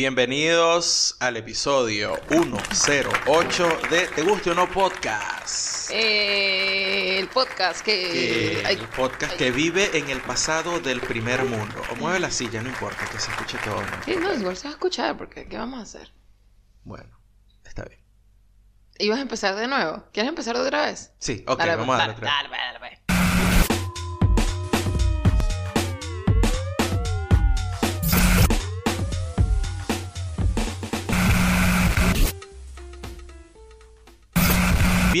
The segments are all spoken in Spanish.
Bienvenidos al episodio 108 de Te Guste o No Podcast. Eh, el podcast que... Ay, el podcast que vive en el pasado del primer mundo. O mueve la silla, no importa, que se escuche todo. ¿no? sí, no, igual se va a escuchar porque ¿qué vamos a hacer? Bueno, está bien. ¿Ibas a empezar de nuevo? ¿Quieres empezar de otra vez? Sí, ok, Dale, vamos a darle otra vez. dale, dale, dale.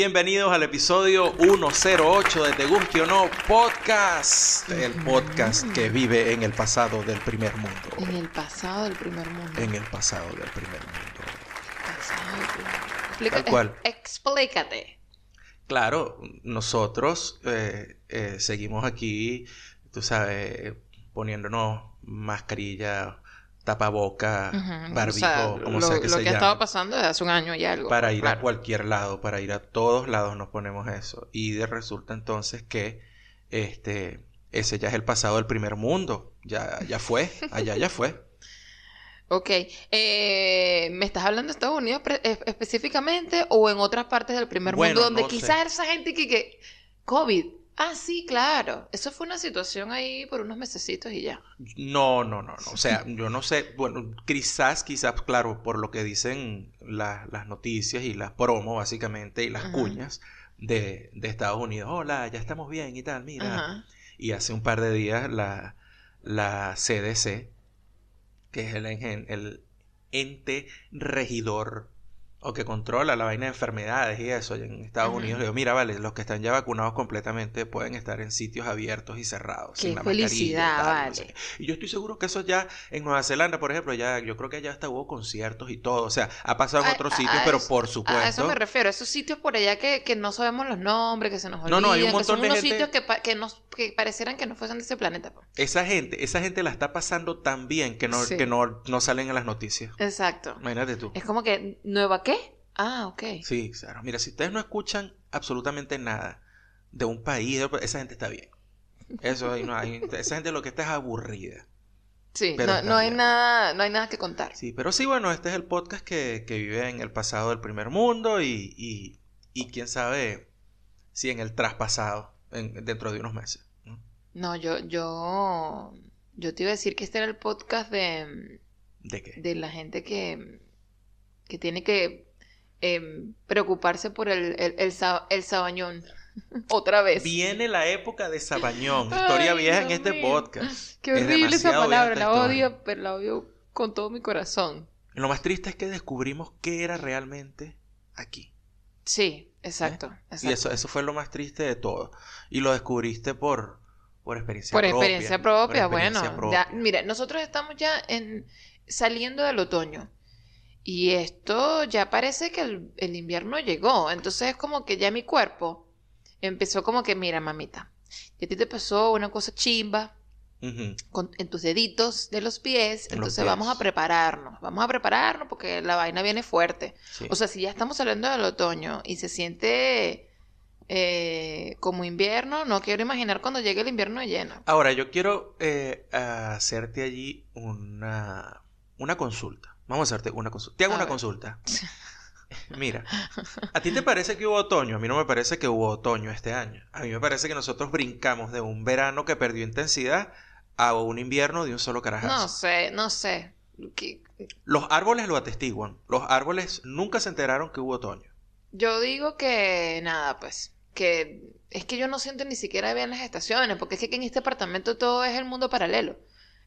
Bienvenidos al episodio 108 de Te Guste o No Podcast. El podcast que vive en el pasado del primer En mundo. el pasado del primer mundo. En el pasado del primer mundo. Pasado del primer mundo. Explica- Tal cual. ex- explícate. Claro, nosotros eh, eh, seguimos aquí, tú sabes, poniéndonos mascarilla, tapaboca, Ujú, barbijo, o sea, como lo, sea que lo se que ha llame, estado pasando desde hace un año y algo. para ir a cualquier lado, para ir a todos lados nos ponemos eso. Y de resulta entonces que este ese ya es el pasado del primer mundo, ya, ya fue, allá ya fue. Ok. Eh, ¿Me estás hablando de Estados Unidos específicamente o en otras partes del primer Bueno, mundo donde no sé. quizás esa gente que, que... COVID. Ah, sí, claro. Eso fue una situación ahí por unos mesecitos y ya. No, no, no, no. O sea, yo no sé. Bueno, quizás, quizás, claro, por lo que dicen la- las noticias y las promos, básicamente, y las Ajá. cuñas de, de Estados Unidos. Hola, ya estamos bien y tal, mira. Ajá. Y hace un par de días la, la CDC, que es el, el ente regidor o que controla la vaina de enfermedades y eso y en Estados. Unidos, le digo, mira, vale, los que están ya vacunados completamente pueden estar en sitios abiertos y cerrados. Qué sin la felicidad, tal, no sé vale. Y yo estoy seguro que eso ya en Nueva Zelanda, por ejemplo, ya yo creo que ya hasta hubo conciertos y todo. O sea, ha pasado en otros a- sitios, pero eso- por A eso supuesto. me refiero, esos sitios por allá que, que no sabemos los nombres, que se nos No, olvidan, no, hay un que montón son de unos gente- sitios que, pa- que, nos, que parecieran que no fuesen de ese planeta. pues. Esa gente, esa gente la está pasando tan bien que no, Sí. que no, no salen en las noticias. Exacto. Imagínate tú. Es como que, ¿nueva qué? Ah, ok. Sí, claro. Mira, si ustedes no escuchan absolutamente nada de un país, esa gente está bien. Eso ahí no hay. Esa gente lo que está es aburrida. Sí, Pero no, hay nada, no hay nada que contar. Sí, pero sí, bueno, este es el podcast que, que vive en el pasado del primer mundo y, y, y quién sabe si en el traspasado en- dentro de unos meses. ¿no? No, yo, yo, yo te iba a decir que este era el podcast de, ¿De qué? de la gente que, que tiene que em, preocuparse por el, el, el, el sabañón. Otra vez. Viene la época de Sabañón, historia Ay, vieja en este mío. podcast. Qué Es horrible esa palabra, la historia. odio, pero la odio con todo mi corazón. Lo más triste es que descubrimos qué era realmente aquí. Sí, exacto, exacto. Y eso, eso fue lo más triste de todo. Y lo descubriste por, por experiencia Por propia. experiencia propia, por experiencia bueno. ya- mira, nosotros estamos ya en saliendo del otoño. Y esto ya parece que el, el invierno llegó. Entonces es como que ya mi cuerpo empezó como que, mira, mamita, y a ti te pasó una cosa chimba con- en tus deditos de los pies. En los entonces vamos a prepararnos. Vamos a prepararnos porque la vaina viene fuerte. Sí. O sea, si ya estamos saliendo del otoño y se siente eh, como invierno, no quiero imaginar cuando llegue el invierno lleno. Ahora, yo quiero eh, hacerte allí una, una consulta. Vamos a hacerte una consulta. Te hago A una ver. consulta. Mira, ¿a ti te parece que hubo otoño? A mí no me parece que hubo otoño este año. A mí me parece que nosotros brincamos de un verano que perdió intensidad a un invierno de un solo carajazo. No sé, no sé. Los árboles lo atestiguan. Los árboles nunca se enteraron que hubo otoño. Yo digo que nada, pues, que es que yo no siento ni siquiera bien las estaciones, porque es que en este apartamento todo es el mundo paralelo.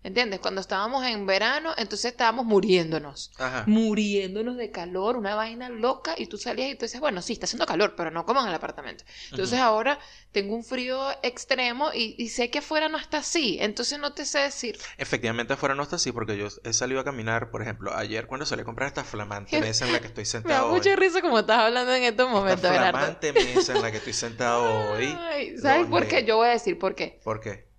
¿Entiendes? Cuando estábamos en verano, entonces estábamos muriéndonos. Ajá. Muriéndonos de calor, una vaina loca, y tú salías y tú dices, bueno, sí, está haciendo calor, pero no como en el apartamento. Entonces ahora tengo un frío extremo y, y sé que afuera no está así, entonces no te sé decir. Efectivamente afuera no está así porque yo he salido a caminar, por ejemplo, ayer cuando salí a comprar esta flamante mesa en la que estoy Me da sentado mucha risa como estás hablando en estos momentos, Esta Gerardo. flamante mesa en la que estoy sentado hoy. Ay, ¿Sabes por qué? Yo voy a decir por qué. ¿Por qué?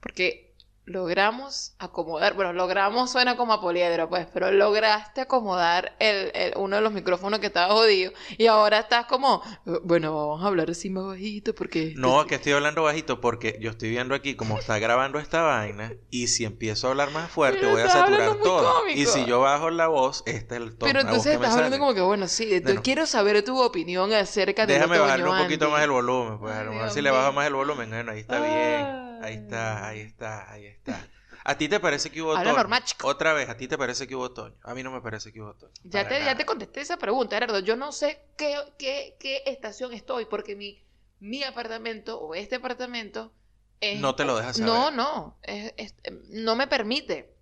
Porque logramos acomodar, bueno, logramos suena como a poliedro, pues, pero lograste acomodar el, el- uno de los micrófonos que estaba jodido y ahora estás como, "Eh, bueno, vamos a hablar así más bajito porque... No, que estoy hablando bajito porque yo estoy viendo aquí cómo está grabando esta vaina y si empiezo a hablar más fuerte Pero voy a saturar todo. cómico. Y si yo bajo la voz, este es el tono Pero entonces estás hablando como que, bueno, sí, Bueno. quiero saber tu opinión acerca de Déjame bajarle un poquito Andy. más el volumen, pues a lo Ay, mejor si le bajo más el volumen, bueno, ahí está bien. Ahí está, ahí está, ahí está. ¿A ti te parece que hubo Habla otoño? normal, chico. Otra vez, ¿a ti te parece que hubo otoño? A mí no me parece que hubo otoño. Ya te, ya te contesté esa pregunta, Gerardo. Yo no sé qué, qué, qué estación estoy porque mi, mi apartamento o este apartamento es- No te lo deja saber. No, no. es- es- no me permite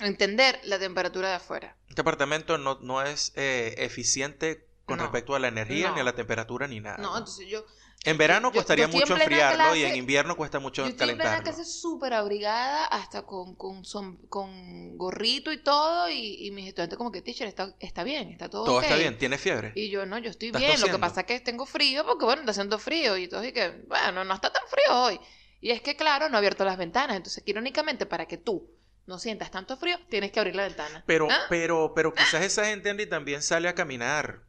entender la temperatura de afuera. Este apartamento no, no es eh, eficiente con No. respecto a la energía, No. ni a la temperatura, ni nada. No, entonces yo, En verano yo- costaría yo en mucho plena enfriarlo y clase- en invierno cuesta mucho yo estoy en plena calentarlo. casa súper abrigada, hasta con, con, gorrito y todo, y, y mis estudiantes como que, teacher, está, está bien, está todo Todo ok". está bien, ¿tienes fiebre? Y yo, no, yo estoy ¿Estás bien. Lo que pasa es que tengo frío porque, bueno, está haciendo frío. Y todo, y que, bueno, no está tan frío hoy. Y es que, claro, no he abierto las ventanas. Entonces, irónicamente, para que tú no sientas tanto frío, tienes que abrir la ventana. Pero, ¿Ah? pero, pero quizás esa gente, Andy, también sale a caminar.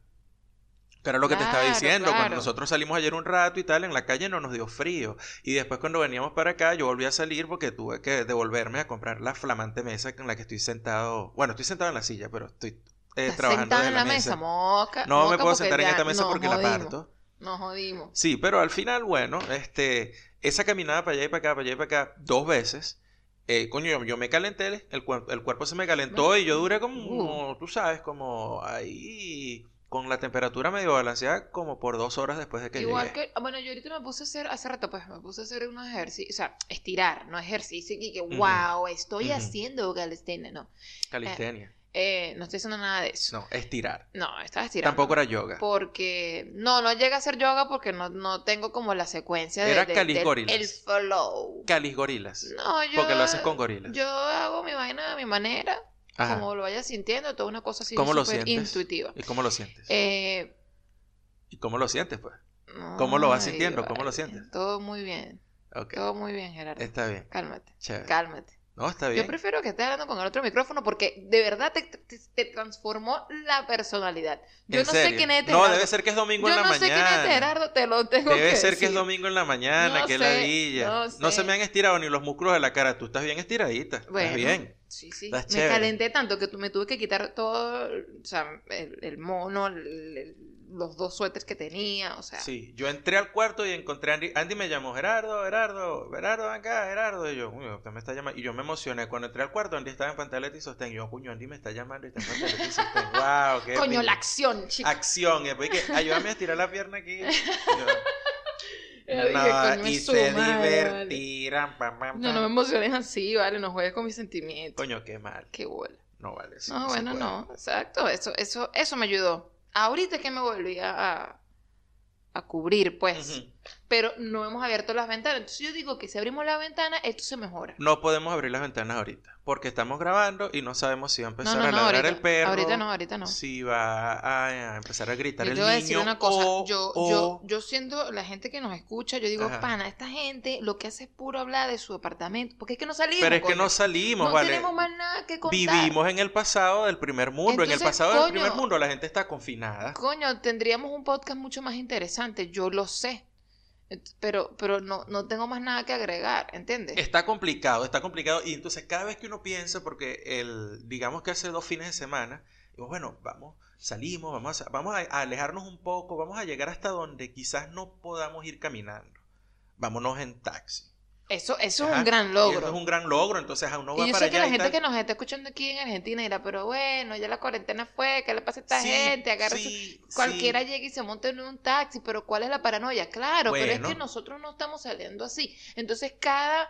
Era lo que te estaba Claro, diciendo. Cuando nosotros salimos ayer un rato y tal, en la calle no nos dio frío. Y después cuando veníamos para acá, yo volví a salir porque tuve que devolverme a comprar la flamante mesa en la que estoy sentado. Bueno, estoy sentado en la silla, pero estoy eh, trabajando en la la mesa, mesa. moca. No me puedo sentar en esta mesa porque la parto. Nos jodimos. Sí, pero al final, bueno, este, esa caminada para allá y para acá, para allá y para acá, dos veces, eh, coño, yo, yo me calenté, el, cuer- el cuerpo se me calentó y yo duré como, Uh. tú sabes, como ahí, con la temperatura medio balanceada, como por dos horas después de que Igual llegué. que, ah, bueno, yo ahorita me puse a hacer, hace rato, pues me puse a hacer unos ejercicios, o sea, estirar, no ejercicio, y que, wow, estoy haciendo calistenia, no. Calistenia. Eh, no estoy haciendo nada de eso. No, estirar. No, estaba estirando. Tampoco era yoga. Porque no, no llega a ser yoga porque no, no tengo como la secuencia de, Era de- Calis del- Gorilas. el flow. Calis gorilas. No, yo Porque lo haces con gorilas. Yo hago mi vaina a mi manera, Ajá. como lo vaya sintiendo, toda una cosa así ¿Cómo lo súper sientes? intuitiva. ¿Y cómo lo sientes? Eh, ¿Y cómo lo sientes, pues? ¿Cómo lo vas sintiendo? ¿Cómo lo sientes? Todo muy bien, todo muy bien, Gerardo. Está bien. Cálmate, Chévere. cálmate. No, está Yo bien. prefiero que estés hablando con el otro micrófono porque de verdad te, te- te transformó la personalidad. Yo ¿En no sé quién es este No, Gerardo. debe ser que es domingo Yo en la no sé quién es mañana. este Gerardo, te lo tengo Debe que ser que es domingo en la mañana, No que sé, ladilla. no se me han estirado ni los músculos de la cara. Tú estás bien estiradita. Bueno, Estás bien. Sí, sí. Me chévere. calenté tanto que tu- me tuve que quitar todo, o sea, el, el mono, el- el- los dos suéteres que tenía, o sea. Sí, yo entré al cuarto y encontré a Andy. Andy me llamó, Gerardo, Gerardo, Gerardo, acá, Gerardo. Y yo, uy, usted me está llamando. Y yo me emocioné. Cuando entré al cuarto, Andy estaba en pantaleta y sostén. Y yo, coño, Andy me está llamando y está en pantaleta y sostén. Wow, qué Coño, la acción, chica. acción. Y después que, ayúdame a estirar la pierna aquí. Yo, no, y se madre, vale. divertirán. pam, pam, No, no me emociones así, vale, no juegues con mis sentimientos. Coño, qué mal. Qué bola. No vale. eso No, bueno, no, exacto, eso, eso, eso me ayudó. Ahorita es que me volví a, a cubrir, pues. Pero no hemos abierto las ventanas. Entonces yo digo que si abrimos la ventana, esto se mejora. No podemos abrir las ventanas ahorita, porque estamos grabando y no sabemos si va a No, empezar no, a no, ladrar ahorita, el perro. ahorita no, ahorita no. Si va a, a empezar a gritar Yo el te voy a niño. decir una cosa, o- yo, o- yo, yo siendo la gente que nos escucha, yo digo, Ajá. pana, esta gente lo que hace es puro hablar de su apartamento, porque es que no salimos. Pero es que no salimos, No ¿vale? tenemos más nada que contar. Vivimos en el pasado del primer mundo. en el pasado del primer mundo la gente está confinada. Coño, tendríamos un podcast mucho más interesante, yo lo sé. Pero, pero no, no tengo más nada que agregar, ¿entiendes? Está complicado, está complicado. Y entonces cada vez que uno piensa, porque el, digamos que hace dos fines de semana, digo, bueno, vamos, salimos, vamos a, vamos a alejarnos un poco, vamos a llegar hasta donde quizás no podamos ir caminando. Vámonos en taxi. Eso, eso es un gran logro. Eso es un gran logro. Entonces a uno va Y yo para sé que la gente que nos está escuchando aquí en Argentina dirá, pero bueno, ya la cuarentena fue, ¿qué le pasa a esta Sí, gente? Agarra su- Cualquiera sí. llega y se monta en un taxi, pero ¿cuál es la paranoia? Claro, pero es que nosotros no estamos saliendo así. Entonces, cada,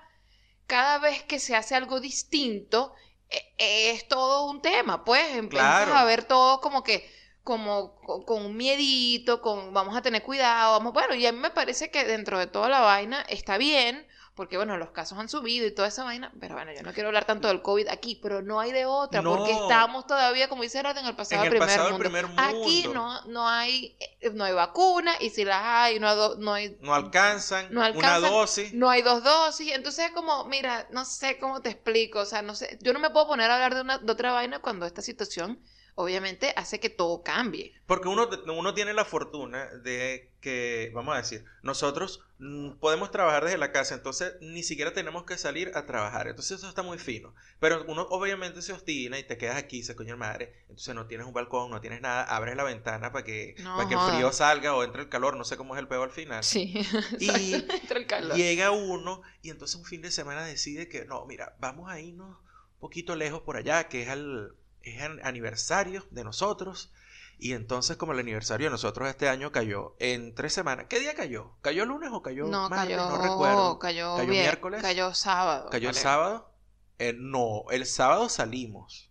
cada vez que se hace algo distinto, eh, es todo un tema, pues empiezas Claro. a ver todo como que como con, con un miedito, con vamos a tener cuidado, vamos, bueno, y a mí me parece que dentro de toda la vaina está bien, porque bueno, los casos han subido y toda esa vaina, pero bueno, yo no quiero hablar tanto del COVID aquí, pero no hay de otra, porque estamos todavía, como dice Gerardo, en el pasado, En el primer, pasado mundo. primer Aquí no, no hay, eh, no hay vacuna, y si las hay, no hay, no hay No alcanzan, No una dosis. no hay dos dosis, entonces es como, mira, no sé cómo te explico, o sea, no sé, yo no me puedo poner a hablar de, una, de otra vaina cuando esta situación obviamente hace que todo cambie. Porque uno, uno tiene la fortuna de que, vamos a decir, nosotros mm, podemos trabajar desde la casa, entonces ni siquiera tenemos que salir a trabajar. Entonces eso está muy fino. Pero uno obviamente se obstina y te quedas aquí, se coño madre. Entonces no tienes un balcón, no tienes nada, abres la ventana para que, No para que el frío salga o entre el calor, no sé cómo es el peor al final. Sí, Y entre el calor. Llega uno y entonces un fin de semana decide que no, mira, vamos a irnos un poquito lejos por allá, que es el, es el aniversario de nosotros. Y entonces, como el aniversario de nosotros este año cayó en tres semanas. ¿Qué día cayó? ¿Cayó lunes o cayó No, martes? cayó, No recuerdo. cayó, ¿Cayó vier- miércoles? Cayó sábado. ¿Cayó el sábado? Eh, no, el sábado salimos.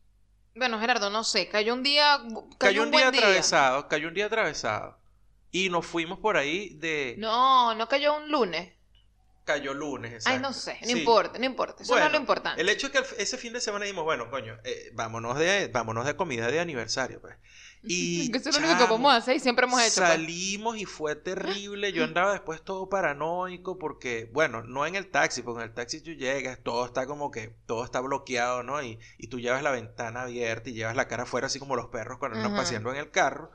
Bueno, Gerardo, no sé, cayó un día, cayó, Cayó, un día día. atravesado, cayó un día atravesado. Y nos fuimos por ahí de... No, no cayó un lunes. Cayó lunes, Ay, exacto. no sé, no Sí. importa, no importa. Eso no es Bueno, lo importante. El hecho es que ese fin de semana dijimos, bueno, coño, eh, vámonos, de, vámonos de comida de aniversario, pues. Y eso es lo único que podemos hacer y siempre hemos hecho. pues. Salimos y fue terrible. Yo andaba después todo paranoico porque, bueno, no en el taxi, porque en el taxi tú llegas, todo está como que, todo está bloqueado, ¿no? Y, y tú llevas la ventana abierta y llevas la cara afuera, así como los perros cuando andan paseando en el carro.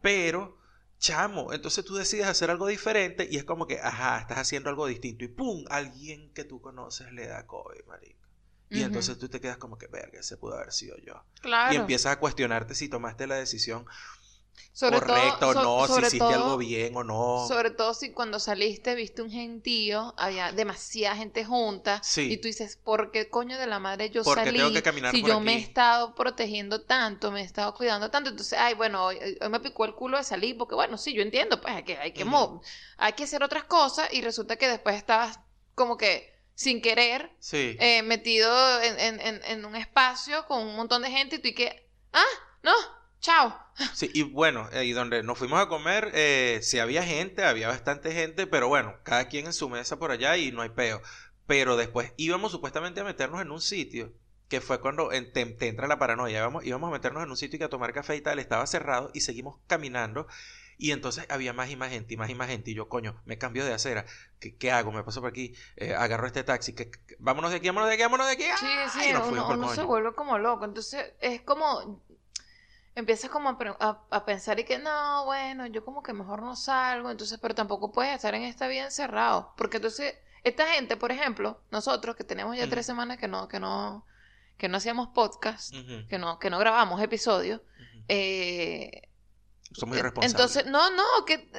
Pero, chamo, entonces tú decides hacer algo diferente y es como que, ajá, estás haciendo algo distinto y ¡pum! Alguien que tú conoces le da COVID, marico. Y entonces tú te quedas como que, verga, ese pudo haber sido yo. Claro. Y empiezas a cuestionarte si tomaste la decisión Sobre correcta todo, o no, si hiciste todo- algo bien o no. Sobre todo si cuando saliste viste un gentío, había demasiada gente junta Sí. y tú dices, ¿por qué coño de la madre yo ¿Por qué salí? tengo que caminar si por yo me he estado protegiendo tanto, me he estado cuidando tanto, entonces, ay, bueno, hoy, hoy me picó el culo de salir porque bueno, sí, yo entiendo, pues hay que hay que hay que hacer otras cosas y resulta que después estabas como que sin querer Sí. eh, metido en, en- en- en un espacio con un montón de gente y tú y que, ah, no, chao. Sí, y bueno, eh, y donde nos fuimos a comer, eh, sí había gente, había bastante gente, pero bueno, cada quien en su mesa por allá y no hay peo. Pero después íbamos supuestamente a meternos en un sitio, que fue cuando te, te entra la paranoia. Íbamos, íbamos a meternos en un sitio y que a tomar café y tal, estaba cerrado y seguimos caminando. Y entonces había más y más gente y más y más gente. Y yo, coño, me cambio de acera. ¿Qué, qué hago? Me paso por aquí, eh, agarro este taxi. que que- vámonos de aquí, vámonos de aquí, vámonos de aquí. Sí, ¡Ay! sí, nos uno, uno se vuelve como loco. Entonces es como. Empiezas como a, pre- a- a pensar y que no, bueno, yo como que mejor no salgo. Entonces, pero tampoco puedes estar en esta vida encerrado. Porque entonces, esta gente, por ejemplo, nosotros que tenemos ya tres semanas que no, que no, que no hacíamos podcast, que no, que no grabamos episodios, ujú. eh, Somos eh, irresponsables. Entonces, no, no, que.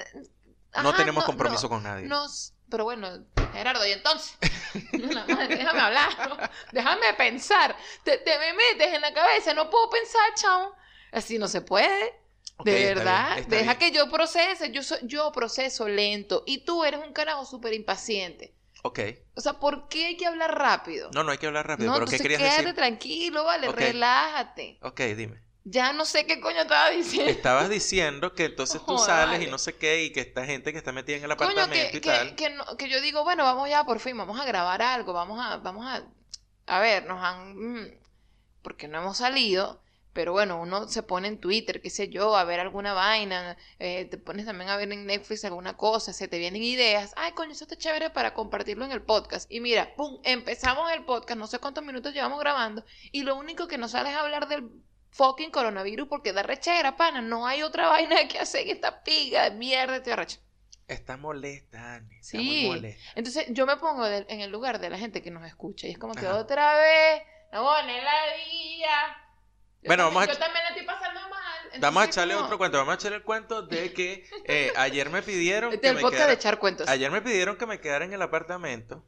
no ajá, tenemos no, compromiso no, con nadie. nos- pero bueno, Gerardo, y entonces, déjame hablar, ¿no? déjame pensar, te, te me metes en la cabeza, no puedo pensar, chao, así no se puede, de está verdad, bien, está deja bien. que yo procese, yo, soy, yo proceso lento, y tú eres un carajo súper impaciente, Ok. o sea, ¿por qué hay que hablar rápido? No, no hay que hablar rápido, No, pero ¿qué querías quédate decir? tranquilo, vale, relájate, Ok, dime. ya no sé qué coño estaba diciendo. Estabas diciendo que entonces tú sales y no sé qué, y que esta gente que está metida en el Coño, apartamento que, y que, tal. que, no- que yo digo, bueno, vamos ya por fin, vamos a grabar algo, vamos a, vamos a, a ver, nos han, mm, porque no hemos salido, pero bueno, uno se pone en Twitter, qué sé yo, a ver alguna vaina, eh, te pones también a ver en Netflix alguna cosa, se te vienen ideas, ay, coño, eso está chévere para compartirlo en el podcast, y mira, pum, empezamos el podcast, no sé cuántos minutos llevamos grabando, y lo único que nos sale es hablar del fucking coronavirus porque da rechera, pana, no hay otra vaina que hacer en esta piga de mierda, estoy arrecha. Está molesta, Ani. Está Sí. muy molesta. Entonces yo me pongo de- en el lugar de la gente que nos escucha y es como que Ajá. otra vez, no pone la día. Bueno, también- vamos a- Yo también la estoy pasando mal. Vamos a entonces echarle como- otro cuento. Vamos a echarle el cuento de que eh, ayer me pidieron que es el me podcast quedara... de echar cuentos. Ayer me pidieron que me quedara en el apartamento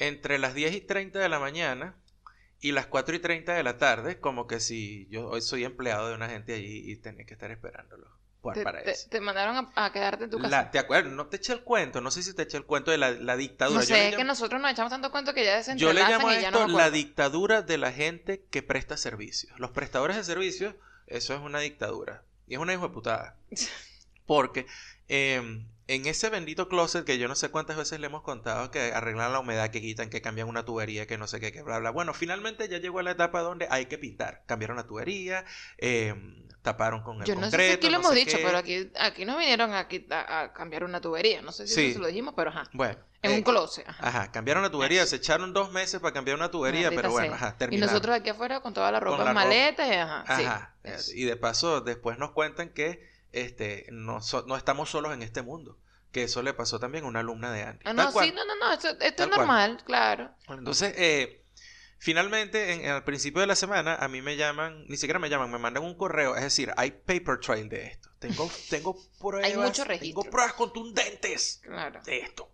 entre las 10 y 30 de la mañana y las 4 y 30 de la tarde, como que si yo hoy soy empleado de una gente allí y tenía que estar esperándolo te, para te- eso. te mandaron a, a quedarte en tu casa. La- ¿Te acuerdas? No te eché el cuento, no sé si te eché el cuento de la, la dictadura. no Yo sé, es que nosotros nos echamos tanto cuento que ya Yo le llamo a no esto la dictadura de la gente que presta servicios. Los prestadores de servicios, eso es una dictadura. Y es una hijo de putada. Porque em, en ese bendito closet que yo no sé cuántas veces le hemos contado que arreglan la humedad, que quitan, que cambian una tubería, que no sé qué, que bla, bla. Bueno, finalmente ya llegó a la etapa donde hay que pintar. Cambiaron la tubería, em, taparon con el Yo no sé si aquí lo no hemos dicho, qué. pero aquí, aquí nos vinieron a, qui- a- a cambiar una tubería. No sé si Sí. eso se lo dijimos, pero ajá. Bueno. En eh, un closet. Ajá. Ajá, cambiaron la tubería, Eso. se echaron dos meses para cambiar una tubería, Maldita pero bueno, sea. ajá, Y terminaron. nosotros aquí afuera con toda la ropa en maletas y ajá. sí, Ajá. Y de paso, después nos cuentan que este, no, so- no estamos solos en este mundo. Que eso le pasó también a una alumna de Andy. Ah, no, sí, no, no, no, esto, esto es cual. normal, claro. Entonces, eh, finalmente, en- al principio de la semana, a mí me llaman, ni siquiera me llaman, me mandan un correo. Es decir, hay paper trail de esto. Tengo, tengo pruebas. mucho Tengo registro. pruebas contundentes Claro. de esto.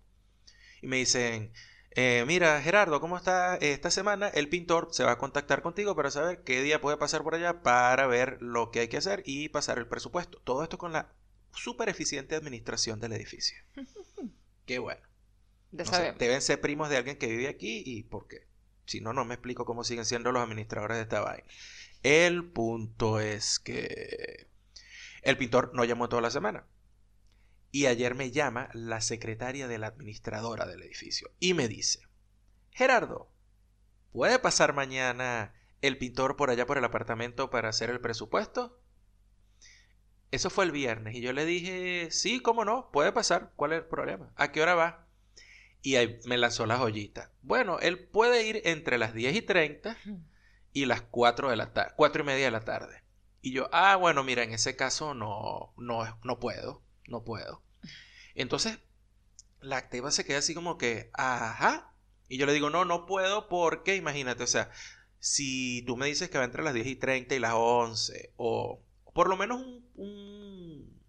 Y me dicen, eh, mira, Gerardo, ¿cómo está esta semana? El pintor se va a contactar contigo para saber qué día puede pasar por allá para ver lo que hay que hacer y pasar el presupuesto. Todo esto con la súper eficiente administración del edificio. Qué bueno. Ya No sé, sabemos. deben ser primos de alguien que vive aquí y por qué. Si no, no me explico cómo siguen siendo los administradores de esta vaina. El punto es que el pintor no llamó toda la semana. Y ayer me llama la secretaria de la administradora del edificio y me dice, Gerardo, ¿puede pasar mañana el pintor por allá por el apartamento para hacer el presupuesto? Eso fue el viernes y yo le dije, sí, cómo no, puede pasar, ¿cuál es el problema? ¿A qué hora va? Y ahí me lanzó la joyita. Bueno, él puede ir entre las 10 y 30 y las 4 de la tarde, 4 y media de la tarde. Y yo, ah, bueno, mira, en ese caso no, no, no puedo, no puedo. Entonces, la activa se queda así como que, ajá. Y yo le digo, no, no puedo porque, imagínate, o sea, si tú me dices que va entre las 10 y 30 y las 11, o por lo menos un- un-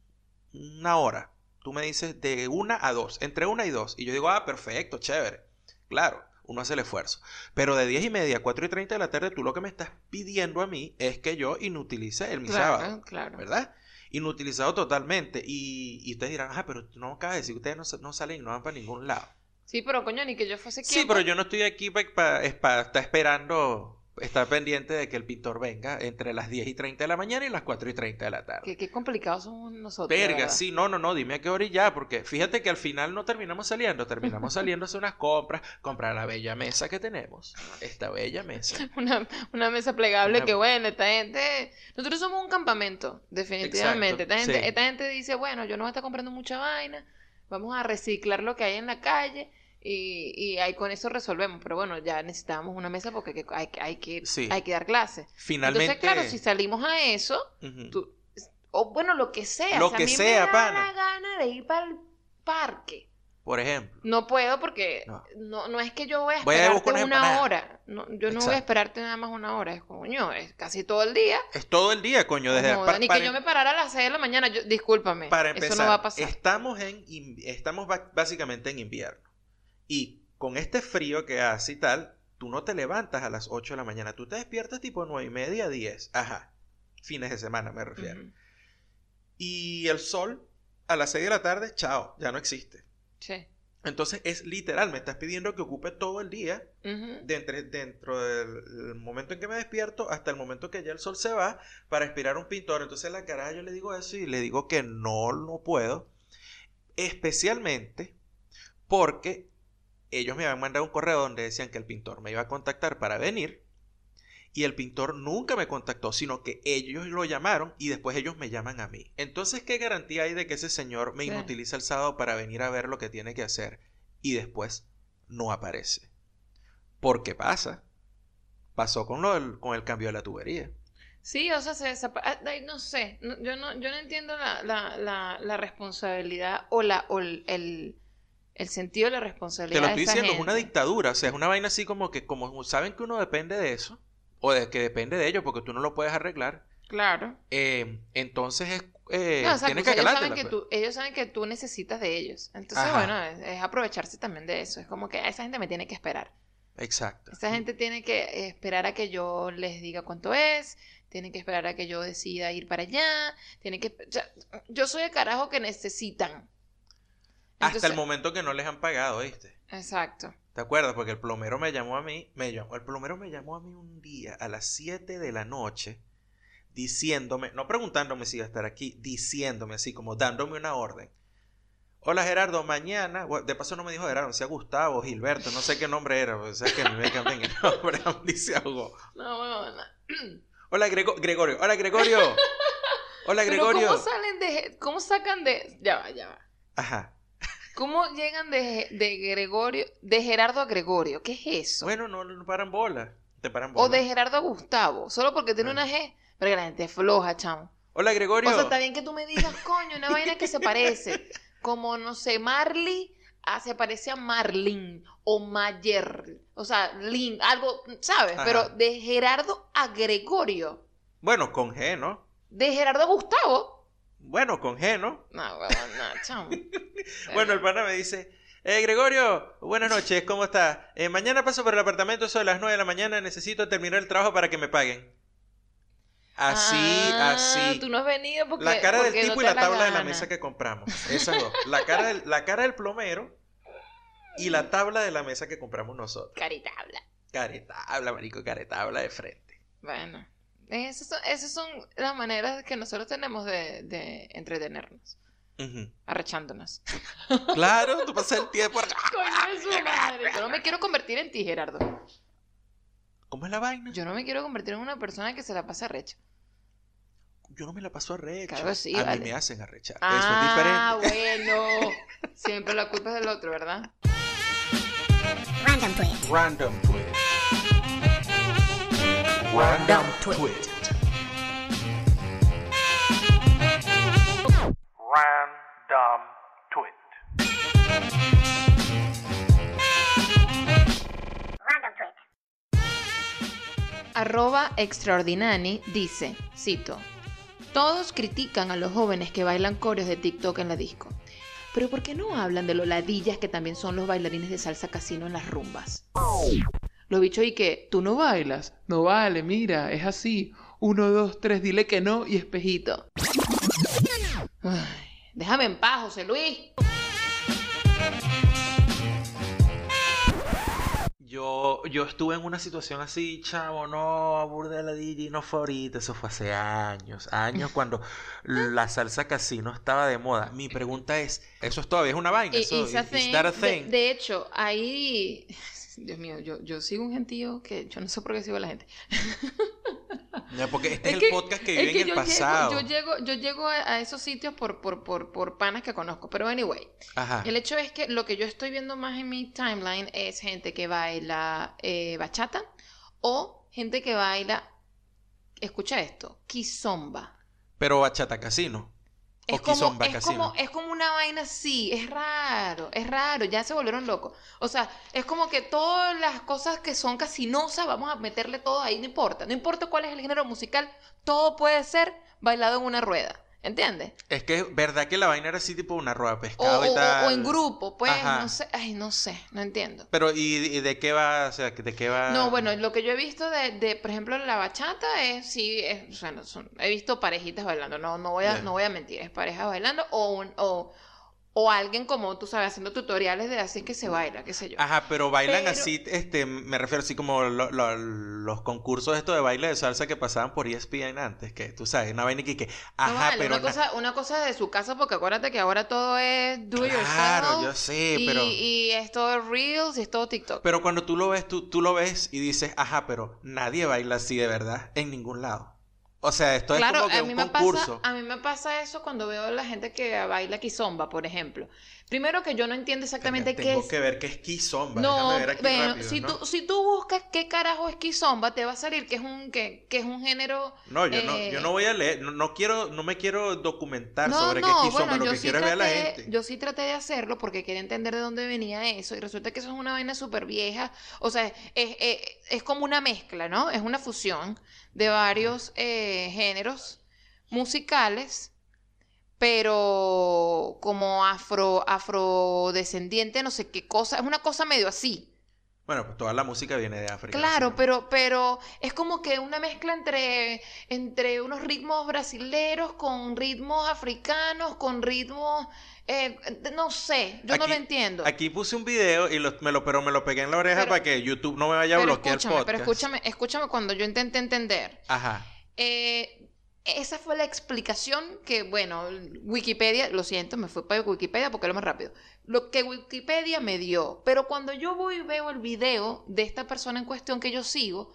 una hora, tú me dices de una a dos, entre una y dos, y yo digo, ah, perfecto, chévere, claro, uno hace el esfuerzo. Pero de 10 y media a 4 y 30 de la tarde, tú lo que me estás pidiendo a mí es que yo inutilice el mi sábado. Claro. ¿verdad? Inutilizado totalmente. Y, y ustedes dirán, ah, pero no acabas de decir que ustedes no, no salen y no van para ningún lado. Sí, pero coño, ni que yo fuese Sí, quien. pero yo no estoy aquí para estar esperando, estar pendiente de que el pintor venga entre las 10 y 30 de la mañana y las 4 y 30 de la tarde. Qué, qué complicados somos nosotros. Verga, sí, no, no, no, dime a qué hora y ya, porque fíjate que al final no terminamos saliendo, terminamos saliendo a hacer unas compras, comprar la bella mesa que tenemos, esta bella mesa. Una, una mesa plegable Una- que bueno, esta gente, nosotros somos un campamento, definitivamente. Exacto, esta, gente, sí. esta gente dice, bueno, yo no voy a estar comprando mucha vaina, vamos a reciclar lo que hay en la calle y, y ahí con eso resolvemos. Pero bueno, ya necesitábamos una mesa porque que- hay, que- hay, que, Sí. hay que dar clases. Finalmente, Entonces, claro, si salimos a eso, tú- o bueno, lo que sea. Lo o sea, que a mí sea, me da pana. la gana de ir para el parque. por ejemplo, No puedo porque No. no, no, es que yo voy a Voy a esperarte buscar unas una empanadas. hora. No, yo no voy a esperarte nada más una hora. Es coño, es casi todo el día. es todo el día, coño, desde No ni que yo me parara a las 6 de la mañana. Yo, discúlpame. Para empezar, eso no va a pasar. estamos en estamos básicamente en invierno. Y con este frío que hace y tal, tú no te levantas a las 8 de la mañana, tú te despiertas tipo 9 y media, 10. Ajá. Fines de semana me refiero. Y el sol a las 6 de la tarde, chao, ya no existe. Sí. Entonces es literal, me estás pidiendo que ocupe todo el día Ujú. de entre- dentro del el momento en que me despierto hasta el momento que ya el sol se va para inspirar un pintor. Entonces la cara yo le digo eso y le digo que no, no puedo. Especialmente porque ellos me habían mandado un correo donde decían que el pintor me iba a contactar para venir y el pintor nunca me contactó, sino que ellos lo llamaron y después ellos me llaman a mí. Entonces, ¿qué garantía hay de que ese señor me inutiliza el sábado para venir a ver lo que tiene que hacer y después no aparece? Porque pasa. Pasó con, lo del- con el cambio de la tubería. Sí, o sea, se ah, no sé, no- yo no, yo no entiendo la, la, la, la responsabilidad o la o el, el, sentido de la Te responsabilidad lo de estoy esa diciendo, es una dictadura. O sea, es una vaina así como que, como saben que uno depende de eso, o de que depende de ellos porque tú no lo puedes arreglar, Claro. eh, entonces es, eh, No, tienes sea, que ellos, saben que pues. tú, ellos saben que tú necesitas de ellos. Entonces, Ajá. bueno, es, es aprovecharse también de eso. Es como que "Ah, esa gente me tiene que esperar. Exacto. Esa gente tiene que esperar a que yo les diga cuánto es, tiene que esperar a que yo decida ir para allá, tiene que... o sea, yo soy el carajo que necesitan. Hasta el momento que no les han pagado, ¿viste? Exacto. ¿Te acuerdas? Porque el plomero me llamó a mí, me llamó, el plomero me llamó a mí un día a las 7 de la noche diciéndome, no preguntándome si iba a estar aquí, diciéndome así, como dándome una orden. Hola Gerardo, mañana, de paso no me dijo Gerardo, me decía Gustavo, Gilberto, no sé qué nombre era, o sea que me cambian el nombre, dice algo. No, bueno, no. Hola Grego- Gregorio, hola Gregorio. Hola Pero Gregorio. ¿cómo salen de... ¿Cómo sacan de... Ya va, ya va. Ajá. ¿Cómo llegan de, de Gregorio... De Gerardo a Gregorio? ¿Qué es eso? Bueno, no, no paran bola. Te paran bola. o de Gerardo a Gustavo. Solo porque tiene Ah. una G. Pero la gente es floja, chamo. Hola Gregorio. O sea, está bien que tú me digas, coño, una vaina que se parece. Como, no sé, Marley ah, se parece a Marlin o Mayer. O sea, Lin, algo, ¿sabes? Ajá. Pero de Gerardo a Gregorio. Bueno, con G, ¿no? De Gerardo a Gustavo. Bueno, con G, ¿no? No, huevón, no, chamo. Bueno, el pana me dice, eh, Gregorio, buenas noches, ¿cómo estás? Eh, mañana paso por el apartamento, eso las 9 de la mañana, necesito terminar el trabajo para que me paguen. Así, Ah, así. Tú no has venido porque. La cara del no tipo y la tabla de la mesa que compramos. Esas dos. La cara del, la cara del plomero y la tabla de la mesa que compramos nosotros. Caritabla. Caretabla, marico, caretabla de frente. Bueno, esas son, esas son las maneras que nosotros tenemos de, de entretenernos. Arrechándonos. Claro, tú pasas el tiempo. Coño de su madre. Yo no me quiero convertir en ti, Gerardo. ¿Cómo es la vaina? Yo no me quiero convertir en una persona que se la pasa recha. Yo no me la paso a recha. Claro que sí, a vale. mí me hacen arrechar. Ah, Eso es diferente. bueno. Siempre la culpa es del otro, ¿verdad? Random twist. Random twist. Random twist. Random twist. Random twist. Arroba extraordinani dice, cito, todos critican a los jóvenes que bailan coreos de TikTok en la disco. Pero ¿por qué no hablan de los ladillas que también son los bailarines de salsa casino en las rumbas? Los bichos y que, tú no bailas. No vale, mira, es así. Uno, dos, tres, dile que no y espejito. Ay, déjame en paz, José Luis. Yo, yo estuve en una situación así, chavo, no, aburde la DJ, no fue ahorita, eso fue hace años, años cuando la salsa casino estaba de moda. Mi pregunta es, ¿eso es todavía es una vaina? Y- ¿Eso, is- is hace- that a de, thing? de hecho, ahí... Dios mío, yo, yo sigo un gentío que yo no sé por qué sigo a la gente. Ya, porque este es, Es el podcast que Es vive que en el yo pasado. Llego, yo llego, yo llego a, a esos sitios por, por, por, por panas que conozco. Pero anyway, Ajá. el hecho es que lo que yo estoy viendo más en mi timeline es gente que baila eh, bachata o gente que baila, escucha esto, kizomba. Pero bachata casino. Es o como, es, como, es como una vaina así, es raro, es raro, ya se volvieron locos. O sea, es como que todas las cosas que son casinosas, vamos a meterle todo ahí, no importa, no importa cuál es el género musical, todo puede ser bailado en una rueda, ¿entiendes? Es que es verdad que la vaina era así tipo una rueda de O, pescado o- y o- tal. o en grupo, pues, Ajá. no sé, ay, no sé, no entiendo. Pero, ¿y, y de qué va? O sea, ¿de qué va? No, bueno, lo que yo he visto de, de, por ejemplo, la bachata es, sí, es, o sea, no son- he visto parejitas bailando, no, no voy a, Ya. no voy a mentir, es parejas bailando o, un- o, o alguien como tú sabes, haciendo tutoriales de así es que se baila, qué sé yo. Ajá, pero bailan Pero- así, este, me refiero así como lo- lo- los concursos estos de baile de salsa que pasaban por ESPN antes, que tú sabes, una vaina que, que No ajá, vale, pero una na- cosa, una cosa de su casa, porque acuérdate que ahora todo es do Claro, yourself. yo sé, y, pero- y es todo Reels y es todo TikTok. pero cuando tú lo ves, tú, tú lo ves y dices, ajá, pero nadie baila así de verdad en ningún lado. O sea, esto Claro, es como que a un mí, me concurso. pasa, a mí me pasa eso cuando veo a la gente que baila kizomba, por ejemplo. Primero que yo no entiendo exactamente qué Tengo es. que ver qué es kizomba. No, ver aquí bueno, rápido, si, ¿no? tú, si tú buscas qué carajo es kizomba, te va a salir que es un, que, que es un género... No, yo no, eh, yo no voy a leer, no, no quiero, no me quiero documentar No, sobre qué es kizomba, bueno, lo que sí, quiero es ver a la gente. yo sí traté de hacerlo porque quería entender de dónde venía eso y resulta que eso es una vaina súper vieja, o sea, es, es- es como una mezcla, ¿no? Es una fusión de varios eh, géneros musicales, pero como afro, afrodescendiente, no sé qué cosa, es una cosa medio así. Bueno, pues toda la música viene de África. Claro, pero, pero es como que una mezcla entre, entre unos ritmos brasileros con ritmos africanos, con ritmos, eh, no sé, yo no lo entiendo. Aquí puse un video y lo- me lo, pero me lo pegué en la oreja Pero- para que YouTube no me vaya a bloquear el podcast. pero escúchame, escúchame cuando yo intenté entender. Ajá. Eh, esa fue la explicación que, bueno, Wikipedia, lo siento, me fui para Wikipedia porque es lo más rápido. Lo que Wikipedia me dio. Pero cuando yo voy y veo el video de esta persona en cuestión que yo sigo,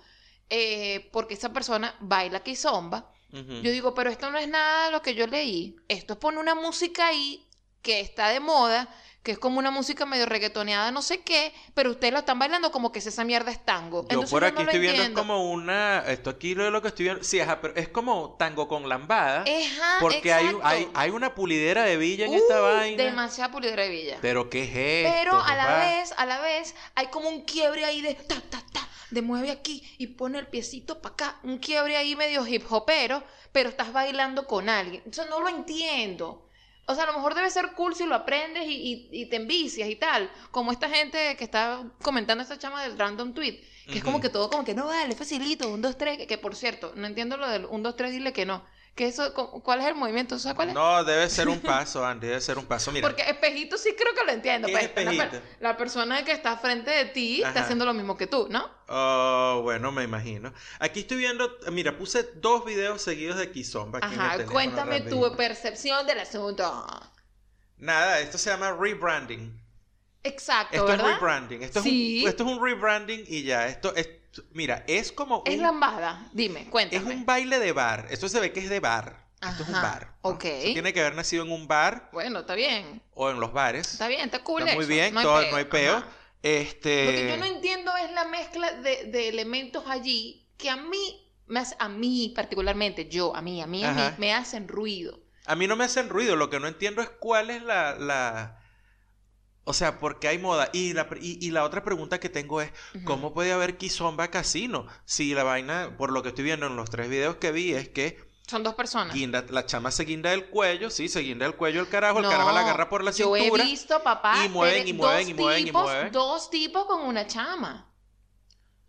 eh, porque esa persona baila kizomba, Ujú. yo digo, pero esto no es nada de lo que yo leí. Esto es poner una música ahí que está de moda, que es como una música medio reggaetoneada, no sé qué, pero ustedes la están bailando como que si esa mierda es tango. Yo Entonces por aquí no estoy viendo es como una. Esto aquí lo, lo que estoy viendo. Sí, ajá, pero es como tango con lambada. Ajá, porque hay, hay, hay una pulidera de villa en esta Uh, vaina. Demasiada pulidera de villa. Pero ¿qué es esto? Pero a la papá? vez, a la vez, hay como un quiebre ahí de ta, ta, ta, de mueve aquí y pone el piecito para acá. Un quiebre ahí medio hip hopero, pero estás bailando con alguien. Eso no lo entiendo. O sea, a lo mejor debe ser cool si lo aprendes y, y- y te envicias y tal. Como esta gente que está comentando esta chama del random tweet. Que es como que todo como que no vale, facilito, un, dos, tres. Que, que, por cierto, no entiendo lo del un, dos, tres, dile que no. Que eso, cu- ¿Cuál es el movimiento? ¿Sabes cuál es? No, debe ser un paso, Andy, debe ser un paso. Mira, Porque espejito sí creo que lo entiendo. ¿Qué pues, es espejito? La, persona que está frente de ti está haciendo lo mismo que tú, ¿no? oh, bueno, me imagino. Aquí estoy viendo, mira, puse dos videos seguidos de Kizomba. aquí Ajá, cuéntame tu percepción del asunto. Nada, esto se llama rebranding. Exacto, Esto ¿verdad? es rebranding. Esto, Sí. es un, esto es un rebranding y ya. Esto es, mira, es como Es un, lambada, dime, es cuéntame. un baile de bar. Esto se ve que es de bar. Esto es un bar. ¿no? ok. Eso tiene que haber nacido en un bar Bueno, está bien, o en los bares. está bien, está cool Está muy bien, no hay todo- peo, no hay peo. Este. Lo que yo no entiendo es la mezcla de, de elementos allí que a mí, hace- a mí particularmente, yo, a mí, a mí, a mí, Ajá. me hacen ruido. A mí no me hacen ruido, lo que no entiendo es cuál es la... la... O sea, ¿por qué hay moda? Y la, y, y la otra pregunta que tengo es. ¿cómo puede haber Kizomba Casino? Si la vaina, por lo que estoy viendo en los tres videos que vi, es que Son dos personas. guinda, la chama se guinda del cuello, sí, se guinda del cuello el carajo, el carajo la agarra por la Yo cintura. he visto, papá, y mueven, de- y mueven, dos y mueven, y mueven. Dos tipos con una chama.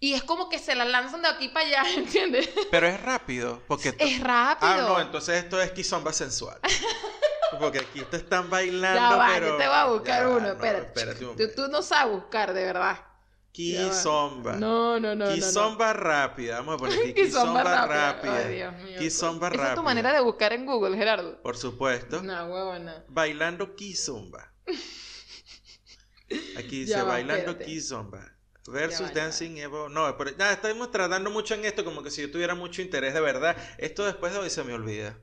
Y es como que se la lanzan de aquí para allá, ¿entiendes? Pero es rápido, porque... Es rápido. Ah, no, entonces esto es Kizomba sensual. Porque aquí te están bailando, ya va, pero... yo te voy a buscar Ya va, uno, no, espérate. espérate un tú, tú no sabes buscar, de verdad. Kizomba. No, no, no, no, no. Kizomba rápida. Vamos a poner aquí. Kizomba rápida. rápida. Ay, Dios mío. Kizomba Esa es rápida. tu manera de buscar en Google, Gerardo. Por supuesto. No, huevona. Bailando Kizomba. Aquí dice va, bailando espérate. Kizomba. Versus Ya va, ya Dancing Evo. No, pero nada, estamos tratando mucho en esto, como que si yo tuviera mucho interés de verdad. Esto después de hoy se me olvida.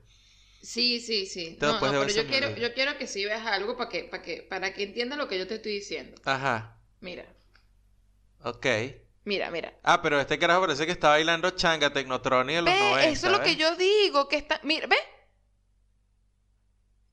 Sí, sí, sí. No, no, pero yo quiero, yo quiero que sí veas algo para que, para que, para que entiendas lo que yo te estoy diciendo. Ajá. Mira, Ok. mira, mira. Ah, pero este carajo parece que está bailando changa Tecnotronic de los Ve, 90. eso es lo que yo digo, que está, mira, ve.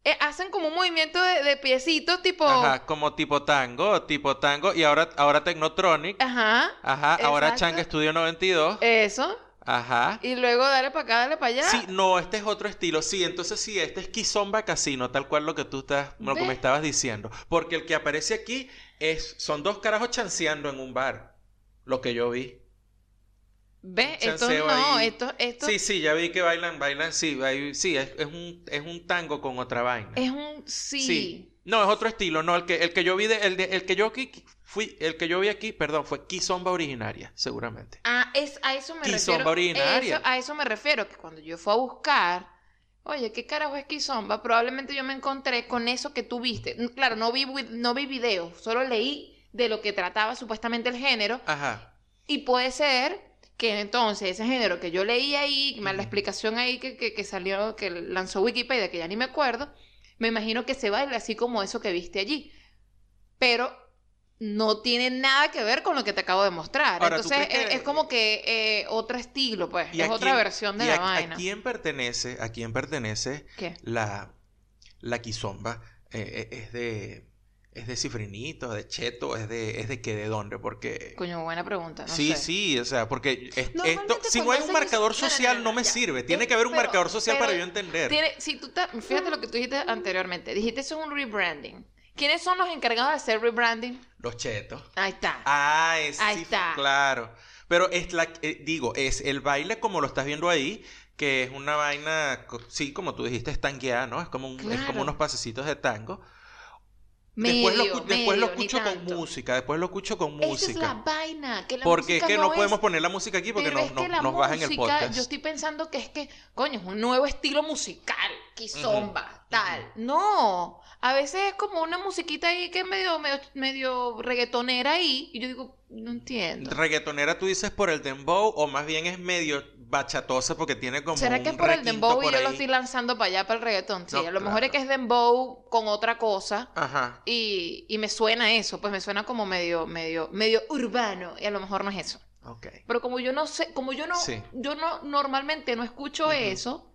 Eh, hacen como un movimiento de, de piecitos tipo, Ajá, como tipo tango, tipo tango. Y ahora, ahora Tecnotronic. ajá, Ajá, ahora exacto. Changa Estudio 92. eso, Ajá. y luego dale para acá, dale para allá. Sí, no, este es otro estilo. Sí, entonces sí, este es Kizomba Casino, tal cual lo que tú estás, lo que me estabas diciendo. Porque el que aparece aquí es, son dos carajos chanceando en un bar. Lo que yo vi. Ve, esto chanceo no, ahí. esto, esto Sí, sí, ya vi que bailan, bailan, sí, sí, es, es un, es un tango con otra vaina. es un sí. Sí. No, es otro estilo, no, el que, el que yo vi de, el de, el que yo fui, el que yo vi aquí, perdón, fue Kizomba originaria, seguramente. Ah, es, a eso me Kizomba refiero. originaria. Eso- a eso me refiero, que cuando yo fui a buscar, oye, ¿qué carajo es Kizomba? Probablemente yo me encontré con eso que tú viste. Claro, no vi, no vi video, solo leí de lo que trataba supuestamente el género. Ajá. Y puede ser que entonces ese género que yo leí ahí, más la explicación ahí que, que, que salió, que lanzó Wikipedia, que ya ni me acuerdo, me imagino que se baila así como eso que viste allí. Pero no tiene nada que ver con lo que te acabo de mostrar. Ahora, ¿tú entonces es, que- es como que eh, otro estilo, pues. ¿Y es otra quién- versión de y la a- vaina. ¿A quién pertenece, a quién pertenece ¿Qué? la, la Kizomba? Eh, eh, es de, es de cifrinito, de cheto, es de, es de qué, de dónde, porque... Coño, buena pregunta. No sí, sé. sí, o sea, porque es- esto, si no hay un marcador social no, no, no, me ya. sirve. Tiene que haber un pero- marcador social para yo entender. Tiene, si tú te- fíjate lo que tú dijiste anteriormente. Dijiste eso es un rebranding. ¿Quiénes son los encargados de hacer rebranding? Los chetos. Ahí está. Ah, es, Ahí sí, está. claro. Pero es la, eh, digo, es el baile como lo estás viendo ahí, que es una vaina, sí, como tú dijiste, es tangueada, ¿no? Es como, un- es como unos pasecitos de tango. después lo, Medio, escu- después lo escucho con música, después lo escucho con Esa es la música. vaina, que la Porque es música que no es- podemos poner la música aquí porque nos, nos- nos bajan el música, podcast. Yo estoy pensando que es que, coño, es un nuevo estilo musical, quizomba, tal. No, a veces es como una musiquita ahí que es medio, medio, medio reggaetonera ahí, y yo digo, no entiendo. Reggaetonera tú dices por el dembow o más bien es medio bachatosa porque tiene como ¿Será que es por el dembow y yo lo estoy lanzando para allá, para el reggaetón? Sí, No, a lo mejor es que es dembow con otra cosa. Ajá. Y, y me suena eso, pues me suena como medio, medio, medio urbano, y a lo mejor no es eso. Ok. Pero como yo no sé, como yo no, Sí. yo no normalmente no escucho eso,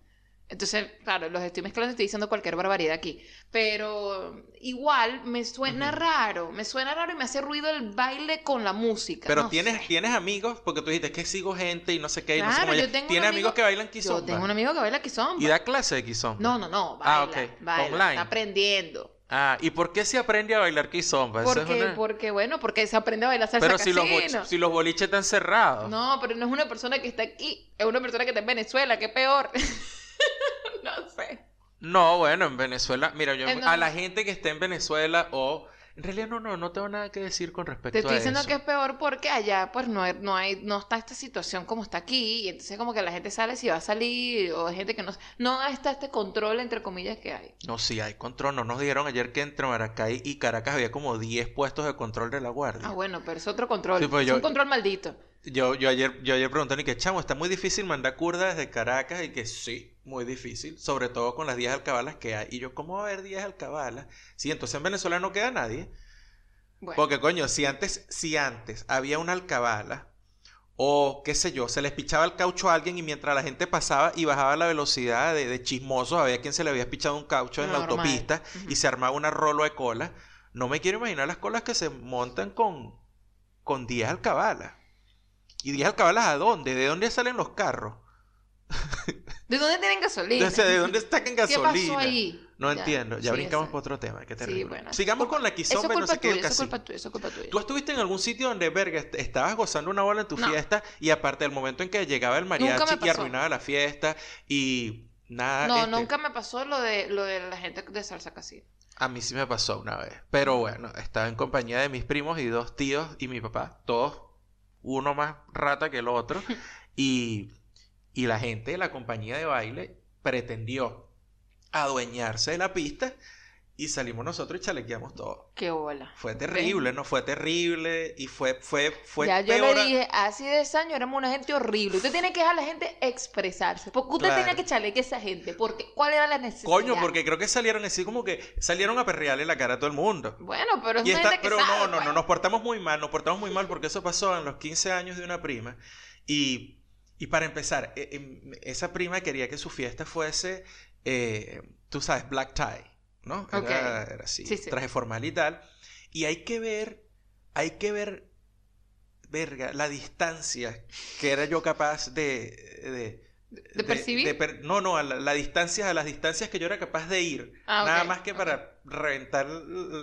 entonces, claro, los estoy mezclando, estoy diciendo cualquier barbaridad aquí. Pero igual me suena raro, me suena raro y me hace ruido el baile con la música. Pero no tienes, sé. tienes amigos, porque tú dijiste que sigo gente y no sé qué, y no sé Claro, cómo yo tengo Tienes amigo- amigos que bailan Yo kizomba. tengo un amigo que baila kizomba. Y da clase de kizomba. No, no, no, baila, Ah, ok. baila, Online. está aprendiendo. Ah, ¿y por qué se aprende a bailar es Porque, una- porque, bueno, porque se aprende a bailar salsa Pero si los, si los boliches están cerrados. No, pero no es una persona que está aquí, es una persona que está en Venezuela, que peor. no sé. No, bueno, en Venezuela, mira, yo Eh, a la gente que está en Venezuela o en realidad no, no, no tengo nada que decir con respecto Te estoy a diciendo eso. que es peor porque allá pues no hay, no hay, no está esta situación como está aquí, y entonces como que la gente sale si va a salir, o hay gente que no, no está este control entre comillas que hay. No, sí hay control. No nos dijeron ayer que entre Maracay y Caracas había como 10 puestos de control de la guardia. Ah, bueno, pero es otro control, Sí, pues es yo- un control maldito. Yo, yo ayer, yo ayer pregunté, que chamo, está muy difícil mandar curda desde Caracas y que sí, muy difícil, sobre todo con las 10 alcabalas que hay. Y yo, ¿cómo va a haber 10 alcabalas? Sí, entonces en Venezuela no queda nadie. Bueno, Porque coño, si antes, si antes había una alcabala, o qué sé yo, se les pichaba el caucho a alguien y mientras la gente pasaba y bajaba la velocidad de, de chismosos, había quien se le había pichado un caucho en la autopista y se armaba una rolo de cola. No me quiero imaginar las colas que se montan con, con 10 alcabalas. ¿Y 10 alcabalas a dónde? ¿De dónde salen los carros? ¿de dónde tienen gasolina? O sea, ¿De dónde sacan ¿Qué gasolina? pasó ahí? No Ya, entiendo. Ya sí, brincamos por otro tema. Qué Sí, terrible. bueno. Sigamos con la quizomba no sé qué tuya, eso culpa tuya, eso es culpa tuya. Tú estuviste en algún sitio donde, verga, est- estabas gozando una bola en tu No. fiesta y aparte del momento en que llegaba el mariachi y arruinaba la fiesta y nada. No, este, nunca me pasó lo de lo de la gente de salsa casino. A mí sí me pasó una vez. Pero bueno, estaba en compañía de mis primos y dos tíos y mi papá, todos uno más rata que el otro. y, y la gente de la compañía de baile pretendió adueñarse de la pista y salimos nosotros y chalequeamos todo. Qué bola. Fue terrible, ¿no? Fue terrible y fue, fue, fue ya yo le a- dije, hace 10 años éramos una gente horrible. Usted tiene que dejar a la gente expresarse. Porque usted Claro. tenía que echarle que esa gente. Porque, ¿Cuál era la necesidad? Coño, porque creo que salieron así como que salieron a perrearle la cara a todo el mundo. Bueno, pero es Y una está, gente que pero sabe, no, no, pues. no, nos portamos muy mal, nos portamos muy mal porque eso pasó en los 15 años de una prima. Y, y para empezar, eh, em, esa prima quería que su fiesta fuese, eh, tú sabes, black tie, ¿no? Era, era así, Sí, sí. traje formal y tal. Y hay que ver, hay que ver, verga, la distancia que era yo capaz de... de ¿De percibir? per- no, no, a la, la distancia, a las distancias que yo era capaz de ir. Ah, nada más que para reventar,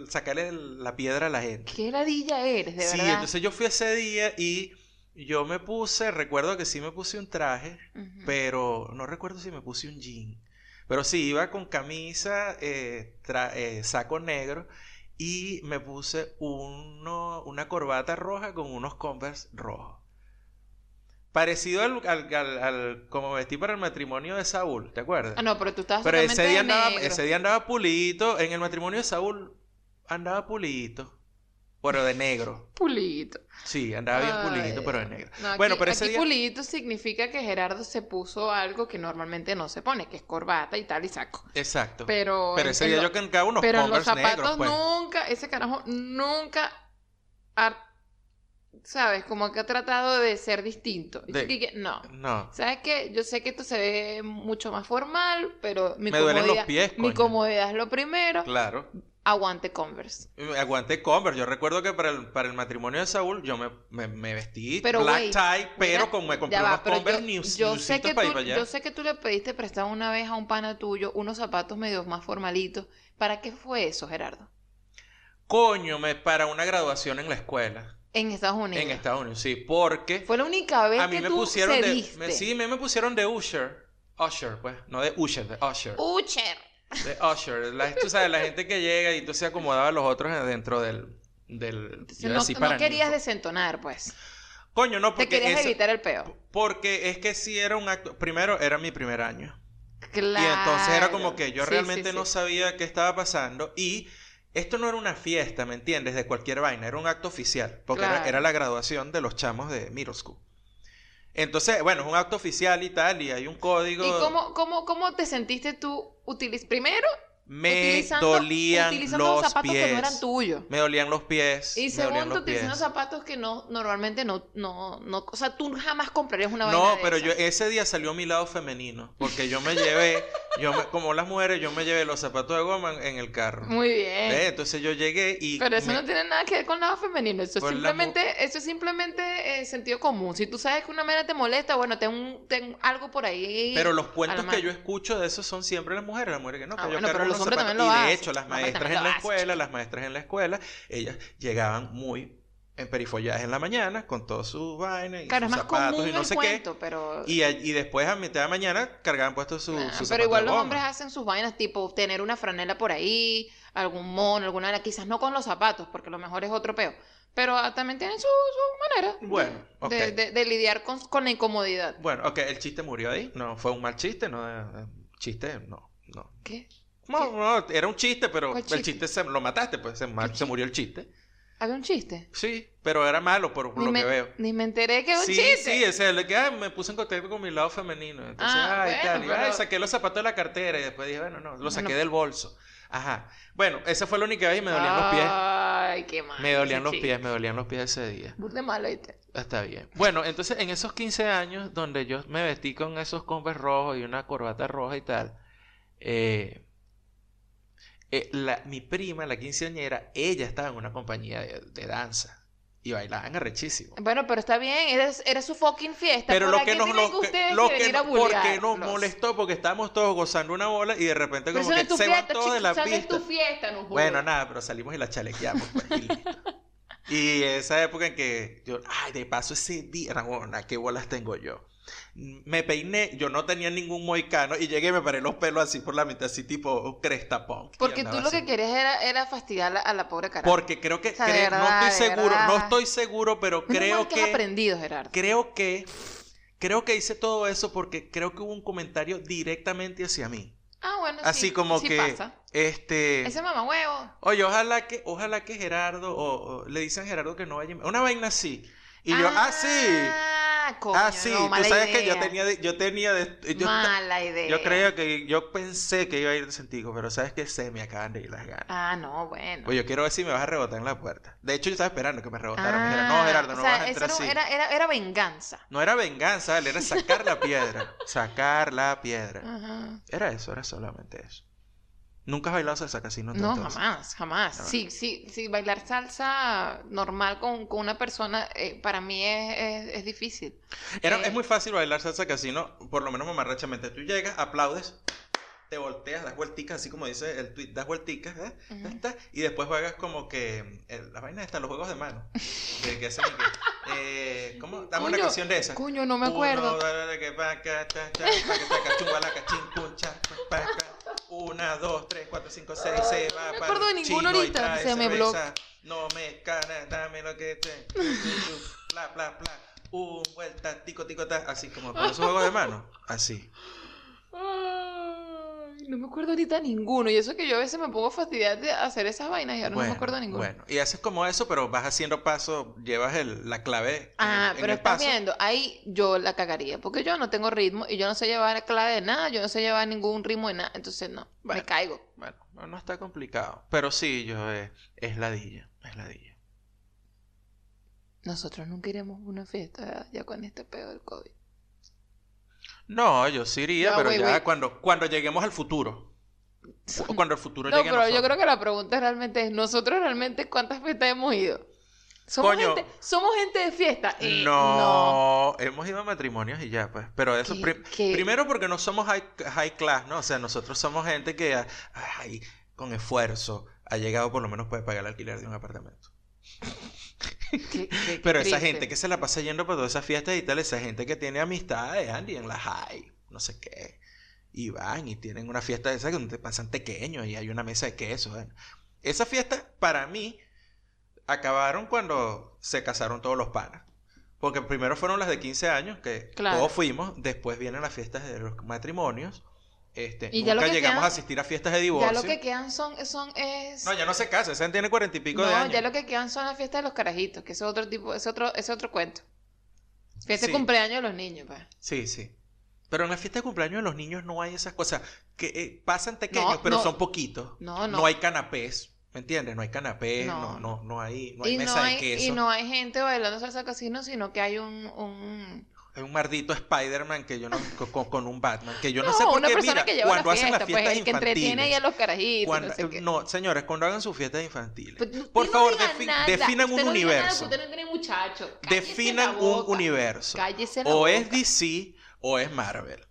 sacarle la piedra a la gente. Qué ladilla eres, de sí, verdad. entonces yo fui ese día y yo me puse, recuerdo que sí me puse un traje, pero no recuerdo si me puse un jean. Pero sí, iba con camisa, eh, eh, saco negro y me puse uno, una corbata roja con unos Converse rojos. Parecido al, al, al- al- como vestí para el matrimonio de Saúl, ¿te acuerdas? Ah, no, pero tú estabas Pero ese día, andaba, negro. ese día andaba pulito. En el matrimonio de Saúl andaba pulito. Pero de negro. Pulito. Sí, andaba bien Ay, pulito, pero de negro. no, aquí- bueno, pero ese aquí día. significa que Gerardo se puso algo que normalmente no se pone, que es corbata y tal y saco. Exacto. Pero, Pero ese día lo- yo cancaba unos pero en los zapatos negros, pues. nunca, ese carajo nunca ha, ¿sabes? Como que ha tratado de ser distinto. De- no. No. ¿Sabes qué? Yo sé que esto se ve mucho más formal, pero mi Me duelen los pies, mi comodidad es lo primero. Claro. Aguante Converse. Aguanté Converse. Yo recuerdo que para el, para el matrimonio de Saúl yo me, me, me vestí Pero, black tie, pero Mira, como me compré va, unos Converse yo, news, yo sé que para ir tú, yo sé que tú le pediste prestado una vez a un pana tuyo unos zapatos medio más formalitos. ¿Para qué fue eso, Gerardo? Coño, me para una graduación en la escuela. En Estados Unidos. En Estados Unidos, sí. Porque Fue la única vez a mí que me tú pusieron de. me- sí, me, me pusieron de Usher. Usher, pues. No de Usher, de Usher. Usher. De usher. La, tú sabes, la gente que llega y tú se acomodaba a los otros dentro del... del yo no, no querías desentonar, pues. Coño, no, Te porque... querías eso- evitar el peo. Porque es que sí era un acto... Primero, era mi primer año. Claro. Y entonces era como que yo Sí, realmente sí, no sí. sabía qué estaba pasando y esto no era una fiesta, ¿me entiendes? De cualquier vaina, era un acto oficial, porque era- era, la graduación de los chamos de middle school. Entonces, bueno, es un acto oficial y tal, y hay un código. ¿Y cómo, cómo, cómo te sentiste tú utiliz primero me utilizando, dolían utilizando los, los zapatos pies. que no eran tuyos? Me dolían los pies. Y segundo, los utilizando pies. zapatos que no normalmente no, no, no, o sea, tú jamás comprarías una vaina No, de pero yo ese día salió mi lado femenino, porque yo me llevé, yo me- como las mujeres, yo me llevé los zapatos de goma en, el carro. Muy bien. Entonces yo llegué y Pero eso me- no tiene nada que ver con lado femenino. Eso es mu- simplemente, eso es simplemente eh, sentido común. Si tú sabes que una mera te molesta, bueno, ten, ten algo por ahí. Pero los cuentos que yo escucho de eso son siempre las mujeres, las mujeres que no, Ah, que yo bueno, cargo pero los unos hombres zapatos. también lo y de hecho, las Los maestras en la escuela, las maestras en la escuela, ellas llegaban muy emperifolladas en la mañana con todas sus vainas y Claro, sus zapatos y no sé cuento, pero... qué. Y, a- y después a mitad de mañana cargaban puestos su, Ah, sus pero igual los hombres hacen sus vainas, tipo tener una franela por ahí, algún mono, alguna quizás no con los zapatos, porque lo mejor es otro peo. Pero ah, también tienen su, su manera de- Bueno, ok. de, de- de lidiar con, con la incomodidad. Bueno, ok, el chiste murió ahí. No, fue un mal chiste, no. eh, Chiste, no, no. ¿Qué? No, no, era un chiste, pero ¿Cuál el chiste? chiste se, lo mataste, pues se, ma- ¿Qué se murió el chiste. ¿Había un chiste? Sí, pero era malo por, Ni lo me, que veo. ni me enteré que era un sí, chiste. sí, ese es el que ah, me puse en contacto con mi lado femenino. Entonces, Ah, ay, bueno, tal, y, ay, pero- saqué los zapatos de la cartera y después dije, bueno, no, lo saqué Bueno. del bolso. Ajá. Bueno, esa fue la única vez y me dolían los pies. Ay, qué mal. Me dolían los chiste. pies, me dolían los pies ese día. Burda de malo, ¿viste? Está bien. Bueno, entonces en esos 15 años donde yo me vestí con esos Converse rojos y una corbata roja y tal, eh, eh, la- mi prima, la quinceañera, ella estaba en una compañía de, de danza y bailaban arrechísimo. Bueno, pero está bien, era, era su fucking fiesta. Pero ¿Por lo que nos, lo que- lo que no- porque nos molestó porque estábamos todos gozando una bola y de repente como que se van todos de la pista. tu fiesta, no Bueno, nada, pero salimos y la chalequeamos pues, y listo. Y esa época en que yo, ay, de paso ese día, Ramona, qué bolas tengo yo. Me peiné, yo no tenía ningún moicano y llegué y me paré los pelos así por la mitad, así tipo cresta punk. Porque tú lo que querías era, era fastidiar a la, pobre cara. Porque creo que, O sea, no estoy seguro, no estoy seguro, pero creo que has que, aprendido, Gerardo. creo que, creo que hice todo eso porque creo que hubo un comentario directamente hacia mí. Ah, bueno, Así sí, como sí que, pasa. este... Ese mamá huevo. Oye, ojalá que, ojalá que Gerardo, o, o le dicen a Gerardo que no vaya, una vaina así. Y yo, ah, sí, Ah, coño, ah, sí, no, tú sabes que yo tenía, yo tenía, de- yo, Mala idea. yo creía que, yo pensé que iba a ir de sentido, pero sabes que se me acaban de ir las ganas. Ah, no, bueno. Pues yo quiero ver si me vas a rebotar en la puerta. De hecho, yo estaba esperando que me rebotaran. Me dijeron, no, Gerardo, Ah, no o sea, vas a eso entrar era, así. era, era, era venganza. No era venganza, era sacar la piedra. Sacar la piedra. Ajá. Era eso, era solamente eso. ¿Nunca has bailado salsa casino? tú, No, entonces? jamás, jamás. Sí, sí, sí, bailar salsa normal con, con una persona, eh, para mí es, es, es difícil. Era, Eh, es muy fácil bailar salsa casino, por lo menos mamarrachamente. Tú llegas, aplaudes, te volteas, das vuelticas, así como dice el tweet, das vuelticas, ¿eh? Ya está. y después juegas como que eh, la vaina está, los juegos de mano. De que hacen que, eh, ¿Cómo? Dame una Coño, canción de esa. Coño, no me acuerdo. Uno, dale, que pa, ca, ta, cha, pa, que ta, cachumba, la cachín, cha, pa, ca. Una, dos, tres, cuatro, cinco, seis, se va no me para acuerdo de ninguno ahorita, se me cerveza. No me cana, dame lo que te. Bla, bla, bla. Un vuelta, tico, tico, ta. Así como con esos juegos de mano. Así. Ay, no me acuerdo ahorita ninguno. Y eso que yo a veces me pongo fastidiar de hacer esas vainas y ahora no me acuerdo ninguno. Bueno, y haces como eso, pero vas haciendo paso, llevas el- la clave. Ah, en pero el estás paso. viendo, ahí yo la cagaría, porque yo no tengo ritmo y yo no sé llevar clave de nada, yo no sé llevar ningún ritmo de nada, entonces no, Bueno. me caigo. Bueno, no, no está complicado. Pero sí, yo eh, es ladilla, es ladilla. Nosotros nunca iremos a una fiesta ya con este pedo del COVID. No, yo sí iría, pero güey, ya cuando, cuando lleguemos al futuro. O cuando el futuro No, llegue a pero yo creo que la pregunta realmente es, ¿nosotros realmente cuántas fiestas hemos ido? ¿Somos, Coño. gente, ¿somos gente de fiesta? Eh, no, hemos ido a matrimonios y ya, pues. Pero eso, ¿Qué- pri- qué? primero porque no somos high, high class, ¿no? O sea, nosotros somos gente que, ah, ay, con esfuerzo, ha llegado por lo menos puede pagar el alquiler de un apartamento. Qué- qué- qué Pero esa gente que se la pasa yendo por todas esas fiestas y tal, esa gente que tiene amistades, Andy, en la high, no sé qué. y van y tienen una fiesta de esa donde pasan pequeños y hay una mesa de queso. bueno. Esa fiesta, para mí, acabaron cuando se casaron todos los panas. Porque primero fueron las de 15 años, que Claro. todos fuimos, después vienen las fiestas de los matrimonios. Este, Y ya lo nunca que llegamos queda- a asistir a fiestas de divorcio. Ya lo que quedan son, son es... No, ya no se casa, esa tiene cuarenta y pico de No, años. ya lo que quedan son las fiestas de los carajitos, que es otro tipo, es otro, es otro cuento. Fiesta Sí. de cumpleaños de los niños, pues. Sí, sí. Pero en la fiesta de cumpleaños de los niños no hay esas cosas que eh, pasan pequeños, No, pero no. son poquitos. No, no. hay canapés, ¿me entiendes? No hay canapés, no, No. no, no, hay, no hay y, mesa no de queso. y no hay gente bailando salsa casino, sino que hay un... un... Hay un maldito Spider-Man que yo no, con, con- un Batman, que yo no, No, sé por qué, mira, que cuando la hacen fiesta, las pues, fiestas el que entretiene ahí a infantiles, los carajitos, cuando- no sé qué. no, señores, cuando hagan sus fiestas infantiles, Pues, por no favor, defi- nada. definan Usted un no diga nada, universo. usted no tiene muchacho. Definan la un boca. universo. Cállese la O boca. es DC o es Marvel,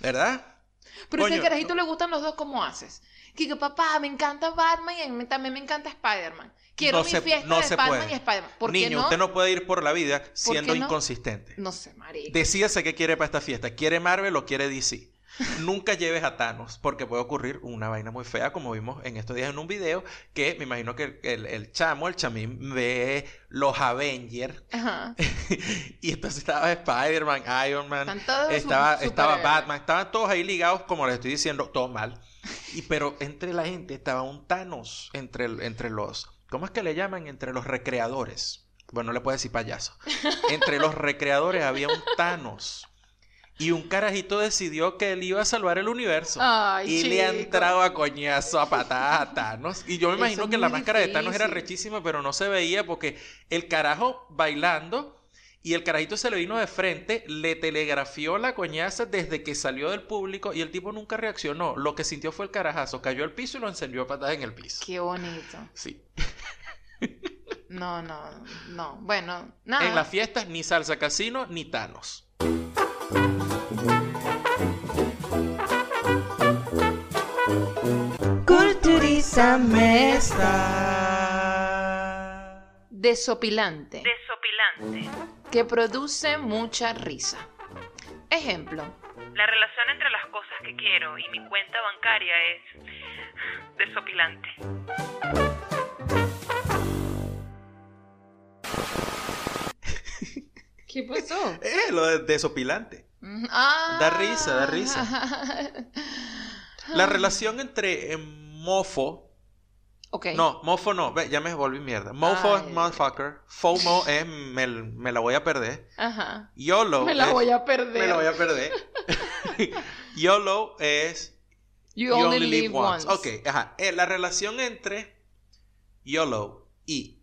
¿verdad? Pero si al Coño, carajito le gustan los dos, ¿cómo haces? Que que, papá, me encanta Batman y a mí también me encanta Spider-Man. Quiero No mi se- fiesta no de Batman puede. y Spider-Man. ¿Por Niño, qué no? usted no puede ir por la vida siendo inconsistente. No sé, marico. Decídase qué quiere para esta fiesta. ¿Quiere Marvel o quiere DC? Nunca lleves a Thanos porque puede ocurrir una vaina muy fea como vimos en estos días en un video que me imagino que el, el- chamo, el chamín ve los Avengers Ajá. y entonces estaba Spider-Man, Iron Man, estaba, estaba. Batman, estaban todos ahí ligados como les estoy diciendo, todo mal. Y pero entre la gente estaba un Thanos entre, entre los, ¿cómo es que le llaman? Entre los recreadores. Bueno, no le puedo decir payaso. Entre los recreadores había un Thanos. Y un carajito decidió que él iba a salvar el universo. Ay, y le ha chico. entrado a coñazo, a patadas a Thanos. Y yo me imagino es que la máscara de Thanos era rechísima, pero no se veía porque el carajo bailando y el carajito se le vino de frente, le telegrafió la coñaza desde que salió del público y el tipo nunca reaccionó. Lo que sintió fue el carajazo, cayó al piso y lo encendió a patadas en el piso. Qué bonito. Sí. No, no, no. Bueno, nada. En las fiestas ni salsa casino ni Thanos. Culturízame Desopilante. Desopilante. Que produce mucha risa. Ejemplo. La relación entre las cosas que quiero y mi cuenta bancaria es desopilante. ¿Qué pasó? Eh, lo de desopilante. Ah. Da risa, da risa. La relación entre eh, mofo No, mofo no. Ve, ya me volví mierda. Mofo Ay. es motherfucker. FOMO es me, me la voy a perder. Ajá. YOLO Me la es- voy a perder. Me la voy a perder. YOLO es You, only, live once. Ok, ajá. Eh, la relación entre YOLO y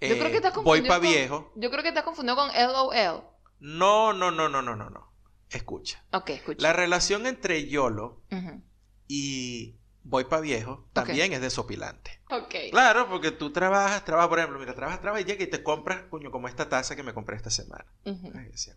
Yo eh, creo que estás voy pa' con- viejo. Yo creo que estás confundido con LOL. No, no, no, no, no, no, no. Escucha. Ok, escucha. La relación entre YOLO y voy pa' viejo también es desopilante. Ok. Claro, porque tú trabajas, trabajas, por ejemplo, mira, trabajas, trabajas y llega y te compras, coño, como esta taza que me compré esta semana. Ujú. Ay, decía,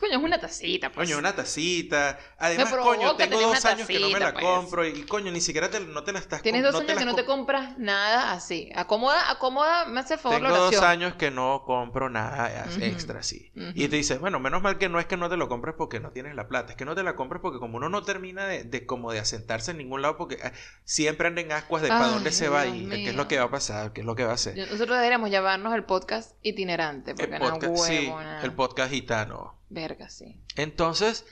Coño, es una tacita, pues. Coño, una tacita. Además, coño, tengo dos años que no me la pues. compro y, coño, ni siquiera te- no te la estás Tienes dos no años que no te com- compras nada así. Acomoda, acomoda, me hace favor Tengo la dos oración. años que no compro nada extra, sí. Ujú. Y te dices, bueno, menos mal que no es que no te lo compres porque no tienes la plata, es que no te la compres porque como uno no termina de, de como de asentarse en ningún lado porque eh, siempre anda en ascuas de para dónde se va y qué es lo que va a pasar, qué es lo que va a hacer. Nosotros deberíamos llamarnos el podcast itinerante. Porque el no podcast, sí, huevona. el podcast gitano. Verga, sí. Entonces,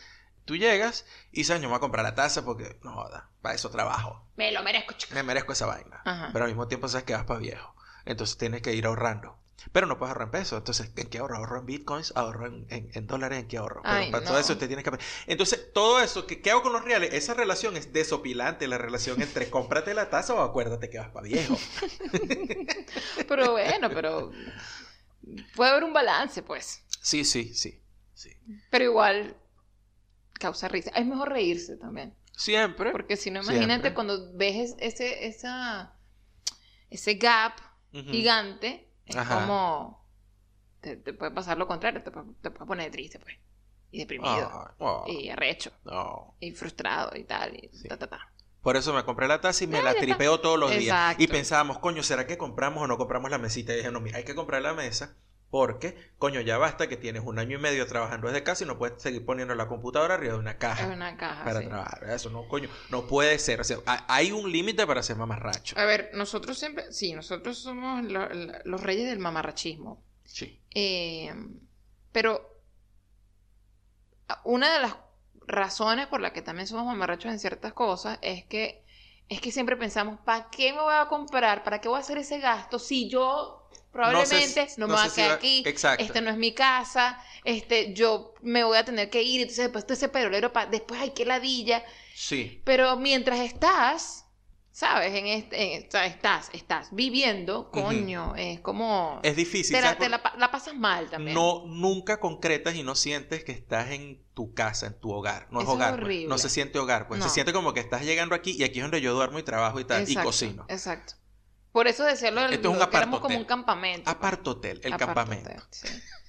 tú llegas y dices, yo me voy a comprar la taza porque, no joda, para eso trabajo. Me lo merezco, chico. Me merezco esa vaina. Ajá. Pero al mismo tiempo sabes que vas para viejo. Entonces tienes que ir ahorrando. Pero no puedes ahorrar en pesos. Entonces, ¿en qué ahorro? ¿Ahorro en bitcoins? ¿Ahorro en, en- en dólares? ¿En qué ahorro? Pero Ay, para no. todo eso usted tiene que... Entonces, todo eso, ¿qué, ¿qué hago con los reales? Esa relación es desopilante. La relación entre cómprate la taza o acuérdate que vas para viejo. Pero bueno, pero. Puede haber un balance, pues. Sí, sí, sí. Sí. Pero igual. Causa risa. Es mejor reírse también. Siempre. Porque si no, imagínate Siempre. cuando ves es- ese, esa, ese gap gigante, es Ajá. como. Te, te puede pasar lo contrario, te, te puede poner triste, pues. Y deprimido. Oh, Y arrecho. Y frustrado y tal. Y Sí. ta, ta, ta. Por eso me compré la taza y me la tripeo todos los días. Y pensábamos, coño, ¿será que compramos o no compramos la mesita? Y dije, no, mira, hay que comprar la mesa Porque, coño, ya basta que tienes un año y medio trabajando desde casa y no puedes seguir poniendo la computadora arriba de una caja Es una caja. para sí. trabajar. Eso no, coño, no puede ser. O sea, ha- hay un límite para ser mamarracho. A ver, nosotros siempre, sí, nosotros somos lo- lo- los reyes del mamarrachismo. Sí. Eh, pero una de las razones por las que también somos mamarrachos en ciertas cosas es que es que siempre pensamos, ¿para qué me voy a comprar? ¿Para qué voy a hacer ese gasto si yo probablemente no, me no voy a si quedar va- aquí? Exacto. Este no es mi casa, este yo me voy a tener que ir, entonces después todo ese perolero para después hay que ladilla, Sí. pero mientras estás, ¿sabes? En este, en- o sea, estás, estás viviendo, coño, es como Es difícil. te, la, ¿sabes te la pa- la pasas mal también. No, nunca concretas y no sientes que estás en tu casa, en tu hogar. No es Eso es hogar. pues. horrible. No se siente hogar. Pues No. se siente como que estás llegando aquí y aquí es donde yo duermo y trabajo y tal. Exacto, y cocino. Exacto. Por eso decía lo del Esto es un como un campamento. pues. Apart hotel, el Apart campamento. hotel, sí.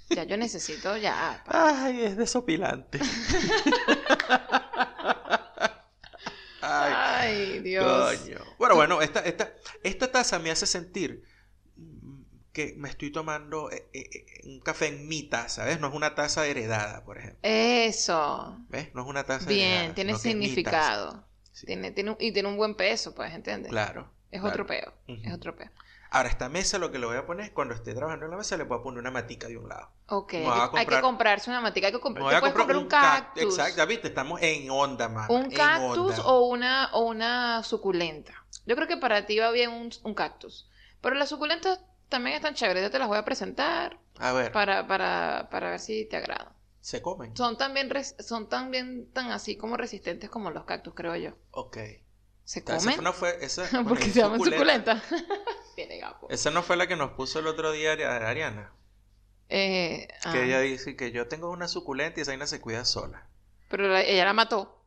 Ya yo necesito ya. Ay, es desopilante. Ay, Ay, Dios. coño. Bueno, bueno, esta, esta, esta taza me hace sentir que me estoy tomando eh, eh, eh, un café en mi taza, ¿ves? No es una taza heredada, por ejemplo. Eso. ¿Ves? No es una taza Bien, heredada, tiene es mi significado. Sí, Tiene, tiene, y tiene un buen peso, pues, ¿entiendes? Claro. Es claro. otro peo. Es otro peo. Ahora, esta mesa lo que le voy a poner es cuando esté trabajando en la mesa, le voy a poner una matica de un lado. Ok. Hay que, comprarse una matica. Hay que comprar. voy a comprar comprar un cactus. Exacto, ya viste, estamos en onda, mamá. Un en cactus onda. o una, o una suculenta. Yo creo que para ti va bien un, un cactus. Pero las suculentas también están chéveres. Yo te las voy a presentar A ver, para, para, para ver si te agrada. se comen. Son también, son también tan así como resistentes como los cactus, creo yo. Ok. ¿Se Esa comen? fue- no fue, esa, bueno, Porque es se llaman suculenta. suculenta. Tiene gapo. Esa no fue la que nos puso el otro día Ari- Ariana. Eh, ah, Que ella dice que yo tengo una suculenta y esa vaina se cuida sola. Pero la- ella la mató,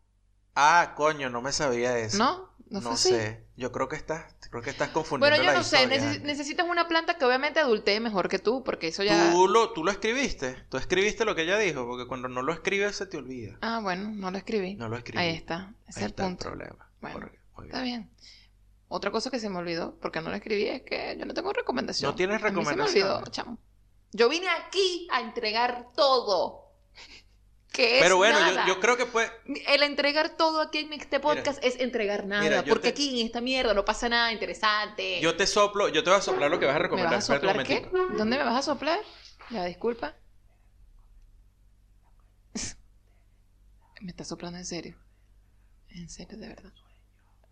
Ah, coño, no me sabía eso. ¿no? No, No así. sé. Yo creo que estás, creo que estás confundiendo Bueno, yo no sé. historias, neces- Andy. necesitas una planta que obviamente adultee mejor que tú, porque eso ya. Tú lo, tú lo escribiste. Tú escribiste lo que ella dijo, porque cuando no lo escribes se te olvida. Ah, bueno, no lo escribí. No lo escribí. Ahí está. Ese es Ahí el está el punto. problema. Bueno, Porque- muy Está bien. Otra cosa que se me olvidó, porque no lo escribí, es que yo no tengo recomendación. No tienes A mí se me recomendación. olvidó, chamo. Yo vine aquí a entregar todo. Que es Pero bueno, yo, nada. yo creo que puede. El entregar todo aquí en este podcast es entregar nada. mira, porque te- aquí en esta mierda no pasa nada interesante. Yo te soplo, yo te voy a soplar lo que vas a ¿Me recomendar. vas a Espérate un soplar qué? momentico. ¿Dónde me vas a soplar? Ya, disculpa. Me está soplando en serio. En serio, de verdad.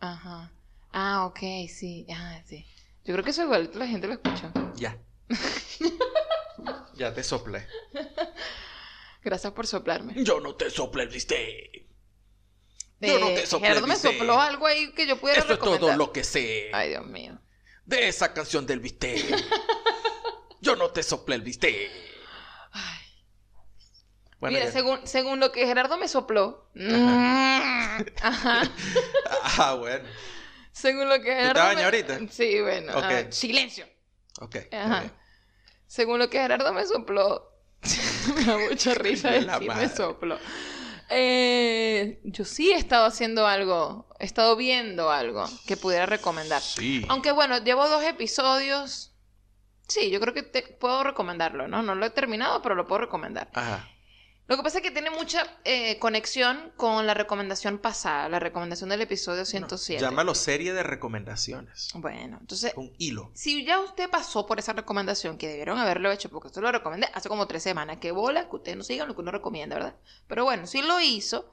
Ajá. Ah, ok, sí. Ah, sí. Yo creo que eso igual la gente lo escucha. Ya. ya te soplé. Gracias por soplarme. Yo no te soplé, viste. Yo no te soplé, Gerardo me sopló algo ahí que yo pudiera Eso es todo lo que sé Ay, Dios mío. de esa canción del viste. Yo no te soplé el viste. Bueno, Mira, ya. según, según lo que Gerardo me sopló. Ajá. Ah, bueno. Según lo que Gerardo. bañas me- ahorita? Sí, bueno. Ok. ah, silencio. Ok. Ajá. Según lo que Gerardo me sopló. me da mucha risa decir me sopló. Eh, yo sí he estado haciendo algo. He estado viendo algo que pudiera recomendar. Sí. Aunque bueno, llevo dos episodios. Sí, yo creo que te puedo recomendarlo, ¿no? No lo he terminado, pero lo puedo recomendar. Ajá. Lo que pasa es que tiene mucha eh, conexión con la recomendación pasada, la recomendación del episodio 107. Llámalo serie de recomendaciones. Bueno, entonces, Un hilo. si ya usted pasó por esa recomendación, que debieron haberlo hecho, porque esto lo recomendé hace como tres semanas, que bola, que ustedes no sigan lo que uno recomienda, ¿verdad? Pero bueno, si lo hizo,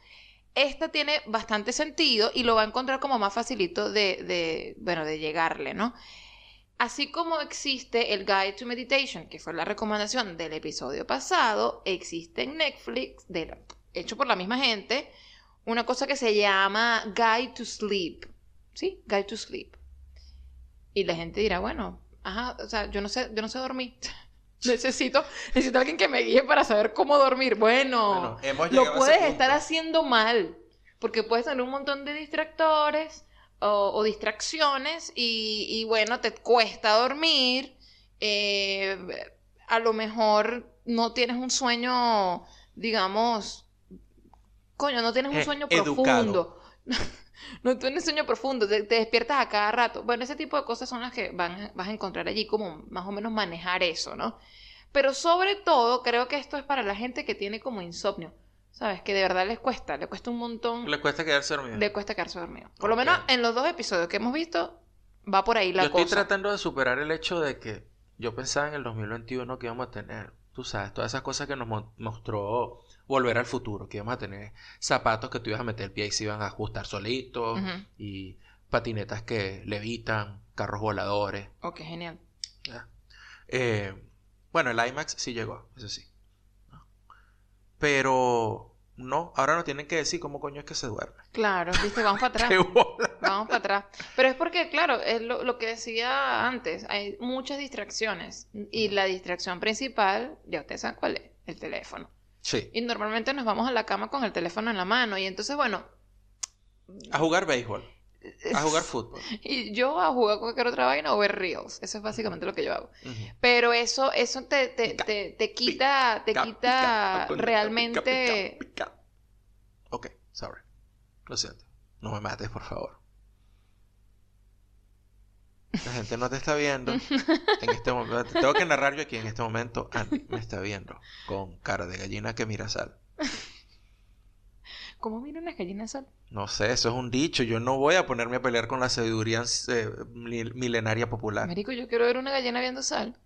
esta tiene bastante sentido y lo va a encontrar como más facilito de, de bueno, de llegarle, ¿no? Así como existe el Guide to Meditation, que fue la recomendación del episodio pasado, existe en Netflix, de la- hecho por la misma gente, una cosa que se llama Guide to Sleep. ¿Sí? Guide to Sleep. Y la gente dirá, bueno, ajá, o sea, yo no sé, yo no sé dormir. necesito, necesito alguien que me guíe para saber cómo dormir. Bueno, Bueno, lo puedes estar haciendo mal. Porque puedes tener un montón de distractores o, o distracciones y, y, bueno, te cuesta dormir. eh, a lo mejor no tienes un sueño, digamos, coño, no tienes un Eh, sueño profundo. No tienes sueño profundo, te, te despiertas a cada rato. Bueno, ese tipo de cosas son las que van, vas a encontrar allí, como más o menos manejar eso, ¿no? Pero sobre todo, creo que esto es para la gente que tiene como insomnio. ¿Sabes? Que de verdad les cuesta, le cuesta un montón, Le cuesta quedarse dormido. le cuesta quedarse dormido. Por lo menos en los dos episodios que hemos visto, va por ahí la Yo cosa. estoy tratando de superar el hecho de que yo pensaba en el 2021 que íbamos a tener, tú sabes, todas esas cosas que nos mo- mostró Volver al Futuro, que íbamos a tener zapatos que tú ibas a meter el pie y se iban a ajustar solitos, y patinetas que levitan, carros voladores. Ok, genial. ya. Eh, bueno, el IMAX sí llegó, eso sí. Pero no, ahora nos tienen que decir cómo coño es que se duerme. Claro, viste, vamos para atrás. Vamos para atrás. Pero es porque, claro, es lo, lo que decía antes, hay muchas distracciones. Y la distracción principal, ya ustedes saben cuál es, el teléfono. Sí, Y normalmente nos vamos a la cama con el teléfono en la mano. Y entonces, bueno, a jugar béisbol, a jugar fútbol. y yo a jugar cualquier otra vaina o ver reels. Eso es básicamente lo que yo hago. Pero eso, eso te, te, Pica, te, te quita, te quita pica, realmente... Ok, sorry. Lo siento. No me mates, por favor. La gente no te está viendo. En este momento, tengo que narrar yo aquí en este momento. Me está viendo con cara de gallina que mira sal. ¿Cómo miran las gallinas al No sé, eso es un dicho. Yo no voy a ponerme a pelear con la sabiduría eh, mil- milenaria popular. Marico, yo quiero ver una gallina viendo sal.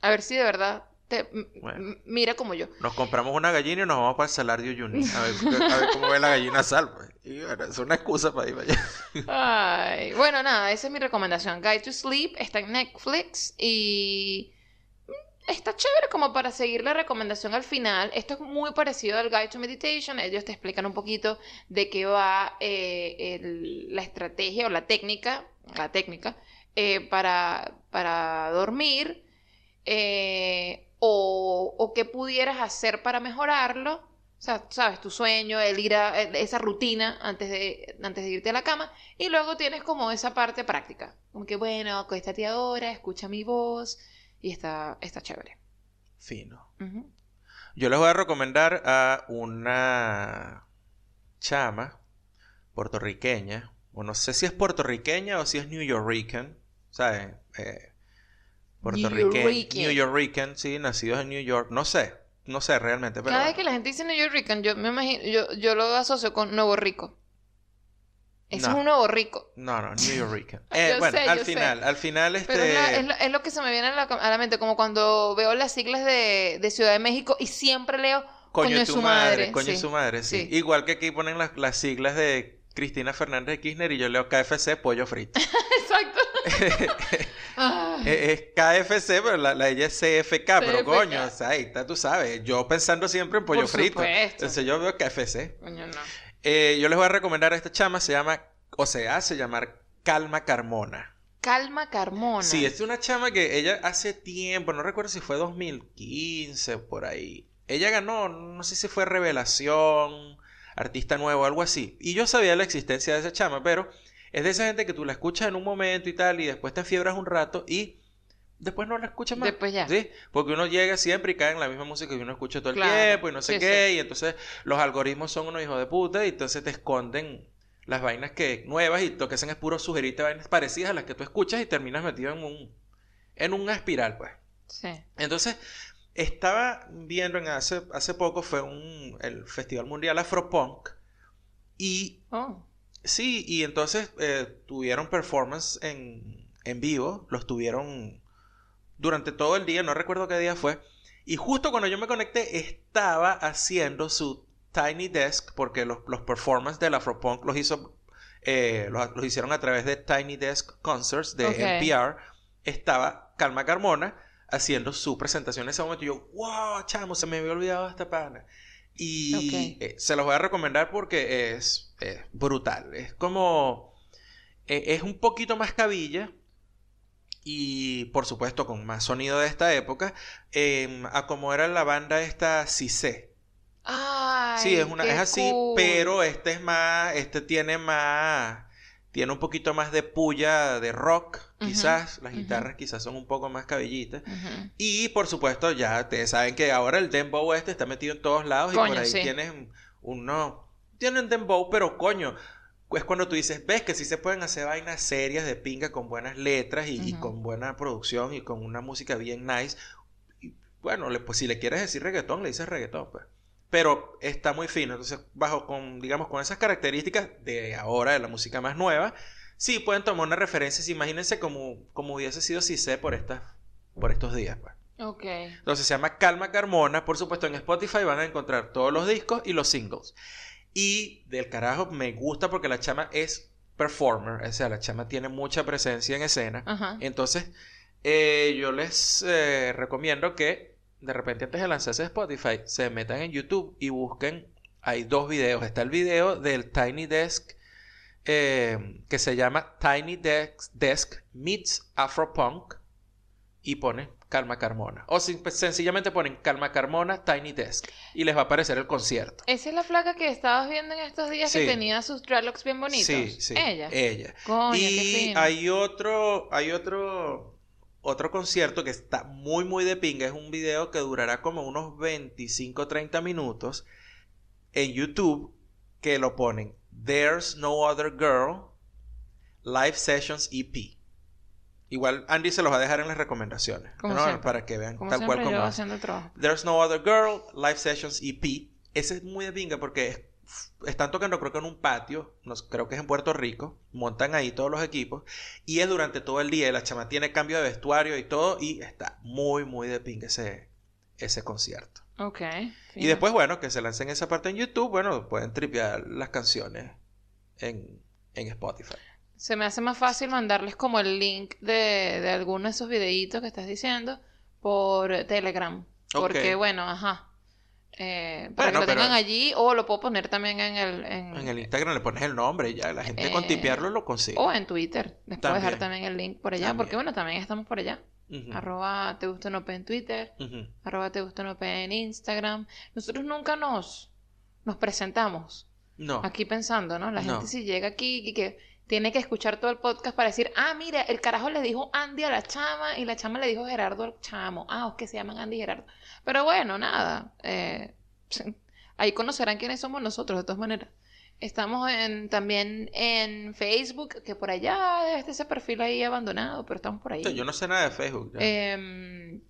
A ver si de verdad te Bueno. mira como yo. Nos compramos una gallina y nos vamos para el salario Juni. A ver, a ver cómo ve la gallina sal. Pues. Y bueno, es una excusa para ir para allá. Ay, bueno, nada, esa es mi recomendación. Guide to Sleep está en Netflix y está chévere como para seguir la recomendación al final. Esto es muy parecido al Guide to Meditation. Ellos te explican un poquito de qué va eh, la estrategia o la técnica, la técnica eh, para, para dormir eh, o, qué pudieras hacer para mejorarlo. O sea, sabes, tu sueño, el ir a esa rutina antes de, antes de irte a la cama. Y luego tienes como esa parte práctica. Como que, bueno, acuéstate ahora, escucha mi voz. Y está, está chévere. Fino. Yo les voy a recomendar a una chama puertorriqueña, o no sé si es puertorriqueña o si es New Yorkican, ¿sabes? Eh, puertorriqueña. New Yorkican, sí, nacidos en New York, no sé, no sé realmente, pero Cada vez que la gente dice New York, yo me imagino, yo, yo lo asocio con Nuevo Rico. Ese No. es un Nuevo Rico. no, no, New Yorkican. Yo Eh, bueno, sé, al sé. final, al final este Pero es, la- es lo, es lo que se me viene a la, a la mente, como cuando veo las siglas de, de Ciudad de México y siempre leo coño, de su madre, coño sí. su madre, sí. sí. Igual que aquí ponen las, las siglas de Cristina Fernández de Kirchner y yo leo KFC, pollo frito. Exacto. Ah. Es KFC, pero la, la ella es CFK, pero coño, o sea, ahí está, tú sabes. Yo pensando siempre en pollo Por frito. supuesto. Entonces yo veo KFC. Coño, no. Eh, yo les voy a recomendar a esta chama, se llama, o se hace llamar Calma Carmona. Calma Carmona. Sí, es una chama que ella hace tiempo, no recuerdo si fue 2015, por ahí. Ella ganó, no sé si fue Revelación, Artista Nuevo, algo así. Y yo sabía la existencia de esa chama, pero es de esa gente que tú la escuchas en un momento y tal, y después te enfiebras un rato y después no la escuchas más. Después ya. Sí, porque uno llega siempre y cae en la misma música que uno escucha todo el Claro, tiempo y no sé sí, qué, y entonces los algoritmos son unos hijos de puta y entonces te esconden las vainas que nuevas y lo que hacen es puro sugerirte vainas parecidas a las que tú escuchas y terminas metido en un en una espiral, pues. Sí. Entonces, estaba viendo en hace hace poco fue un el Festival Mundial Afropunk y Oh. Sí, y entonces eh, tuvieron performance en, en vivo, los tuvieron durante todo el día, no recuerdo qué día fue, y justo cuando yo me conecté estaba haciendo su Tiny Desk, porque los, los performances del Afropunk los hizo, eh, los, los hicieron a través de Tiny Desk Concerts de Ok. NPR, estaba Calma Carmona haciendo su presentación en ese momento, y yo, wow, chamo, se me había olvidado esta pana. Y eh, se los voy a recomendar porque es, es brutal. Es como. eh, es un poquito más cabilla. Y por supuesto con más sonido de esta época. em, a como era la banda esta Cissé. Ay, Sí, es una, es así, cool. pero este es más, este tiene más, tiene un poquito más de puya de rock, quizás, las guitarras quizás son un poco más cabillitas. Ujú. Y por supuesto, ya ustedes saben que ahora el dembow este está metido en todos lados y por ahí sí. tienes uno, tienen dembow, pero coño, es cuando tú dices, ves que sí se pueden hacer vainas serias de pinga con buenas letras y, con buena producción y con una música bien nice. Y bueno, le- pues si le quieres decir reggaetón, le dices reggaetón, pues. Pero está muy fino. Entonces, bajo con, digamos, con esas características de ahora, de la música más nueva, sí pueden tomar una referencia. Imagínense como, como hubiese sido Cissé por estas, por estos días, pues. Ok. Entonces se llama Calma Carmona. Por supuesto, en Spotify van a encontrar todos los discos y los singles. Y del carajo me gusta porque la chama es performer. O sea, la chama tiene mucha presencia en escena. Ajá. Entonces, eh, yo les eh, recomiendo que de repente antes de lanzarse a Spotify, se metan en YouTube y busquen. Hay dos videos. Está el video del Tiny Desk eh, que se llama Tiny Desk, Desk Meets Afropunk y ponen Calma Carmona. O sim- sencillamente ponen Calma Carmona Tiny Desk y les va a aparecer el concierto. Esa es la flaca que estabas viendo en estos días que tenía sus dreadlocks bien bonitos. Sí, sí. Ella. Ella. Coño, y hay otro, hay otro, otro concierto que está muy, muy de pinga. Es un video que durará como unos 25, 30 minutos en YouTube que lo ponen There's No Other Girl Live Sessions EP. Igual Andy se los va a dejar en las recomendaciones. Como ¿no? siempre. Para que vean Como tal cual como es. There's No Other Girl, Live Sessions EP. Ese es muy de pinga porque es- están tocando creo que en un patio, no creo que es en Puerto Rico, montan ahí todos los equipos y es durante todo el día y la chama tiene cambio de vestuario y todo y está muy muy de pinga ese, ese concierto. Ok. Y después, bueno, que se lancen esa parte en YouTube, bueno, pueden tripear las canciones en, en Spotify. Se me hace más fácil mandarles como el link de, de alguno de esos videitos que estás diciendo por Telegram. Porque, Ok. bueno, ajá. Eh, para Bueno, que lo pero- tengan allí o lo puedo poner también en el... En, En el Instagram le pones el nombre y ya la gente con Eh, tipearlo lo consigue. O en Twitter. Les puedo dejar También. el link por allá. También. Porque, bueno, también estamos por allá. Arroba te gusta no en Twitter. Arroba te gusta no en Instagram. Nosotros nunca nos, nos presentamos. No. Aquí pensando, ¿no? La No. gente si llega aquí y que tiene que escuchar todo el podcast para decir, ah, mira, el carajo le dijo Andy a la chama y la chama le dijo Gerardo al chamo. Ah, es que se llaman Andy y Gerardo. Pero bueno, nada. eh, ahí conocerán quiénes somos nosotros, de todas maneras. Estamos en, también en Facebook, que por allá debe estar ese perfil ahí abandonado, pero estamos por ahí. Yo no sé nada de Facebook. ya. Em,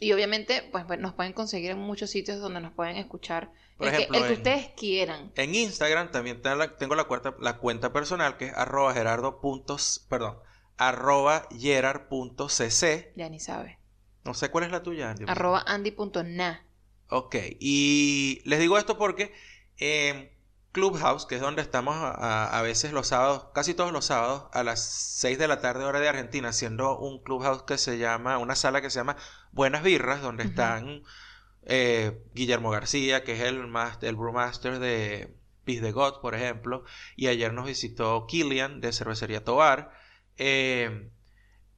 y obviamente, pues, pues, nos pueden conseguir en muchos sitios donde nos pueden escuchar. Por el, ejemplo, que, el que en- ustedes quieran. En Instagram también tengo la, tengo la, cuarta- la cuenta personal que es arroba gerardo puntos, perdón, arroba gerard.cc. Ya ni sabe. No sé cuál es la tuya, Andy. Arroba andy.na. Ok, y les digo esto porque en Clubhouse, que es donde estamos a, veces los sábados, casi todos los sábados, a las 6 de la tarde hora de Argentina, haciendo un Clubhouse que se llama, una sala que se llama Buenas Birras, donde están eh, Guillermo García, que es el, master, el brewmaster de Peace the God, por ejemplo, y ayer nos visitó Killian de Cervecería Tobar. Eh,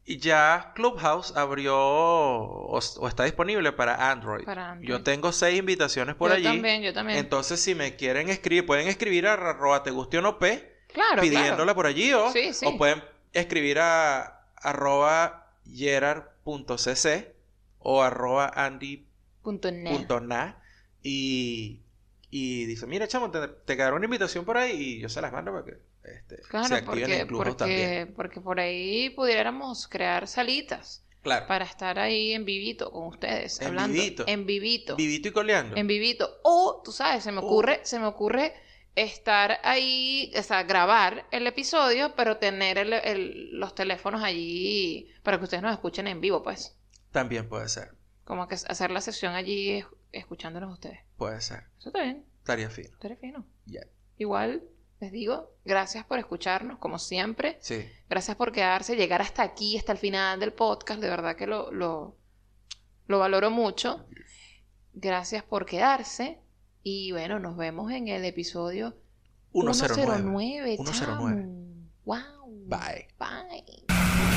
y ya Clubhouse abrió o, o está disponible para Android. Para Android. Yo tengo seis invitaciones por yo allí. también, yo también. Entonces, si me quieren escribir, pueden escribir a arroba te guste o no P, claro, pidiéndola claro. por allí, o, Sí, sí. o pueden escribir a arroba gerard.cc o arroba andy.na Punto net. y, y dice, mira, chamo, te, te quedará una invitación por ahí y yo se las mando para que este, se activen porque, en Clubhouse también. porque, porque por ahí pudiéramos crear salitas Claro, para estar ahí en vivito con ustedes. En hablando. vivito. En vivito. vivito y coleando. En vivito. O, tú sabes, se me O- ocurre, se me ocurre estar ahí, o sea, grabar el episodio, pero tener el- el- los teléfonos allí para que ustedes nos escuchen en vivo, pues. También puede ser, Como que hacer la sesión allí es- escuchándonos ustedes. puede ser. Eso está bien, Estaría fino. está fino. Igual, les digo, gracias por escucharnos, como siempre. Sí. Gracias por quedarse, llegar hasta aquí, hasta el final del podcast. De verdad que lo, lo, lo valoro mucho. Gracias por quedarse. Y bueno, nos vemos en el episodio 109. 109. 109. chamo. Wow. Bye. Bye.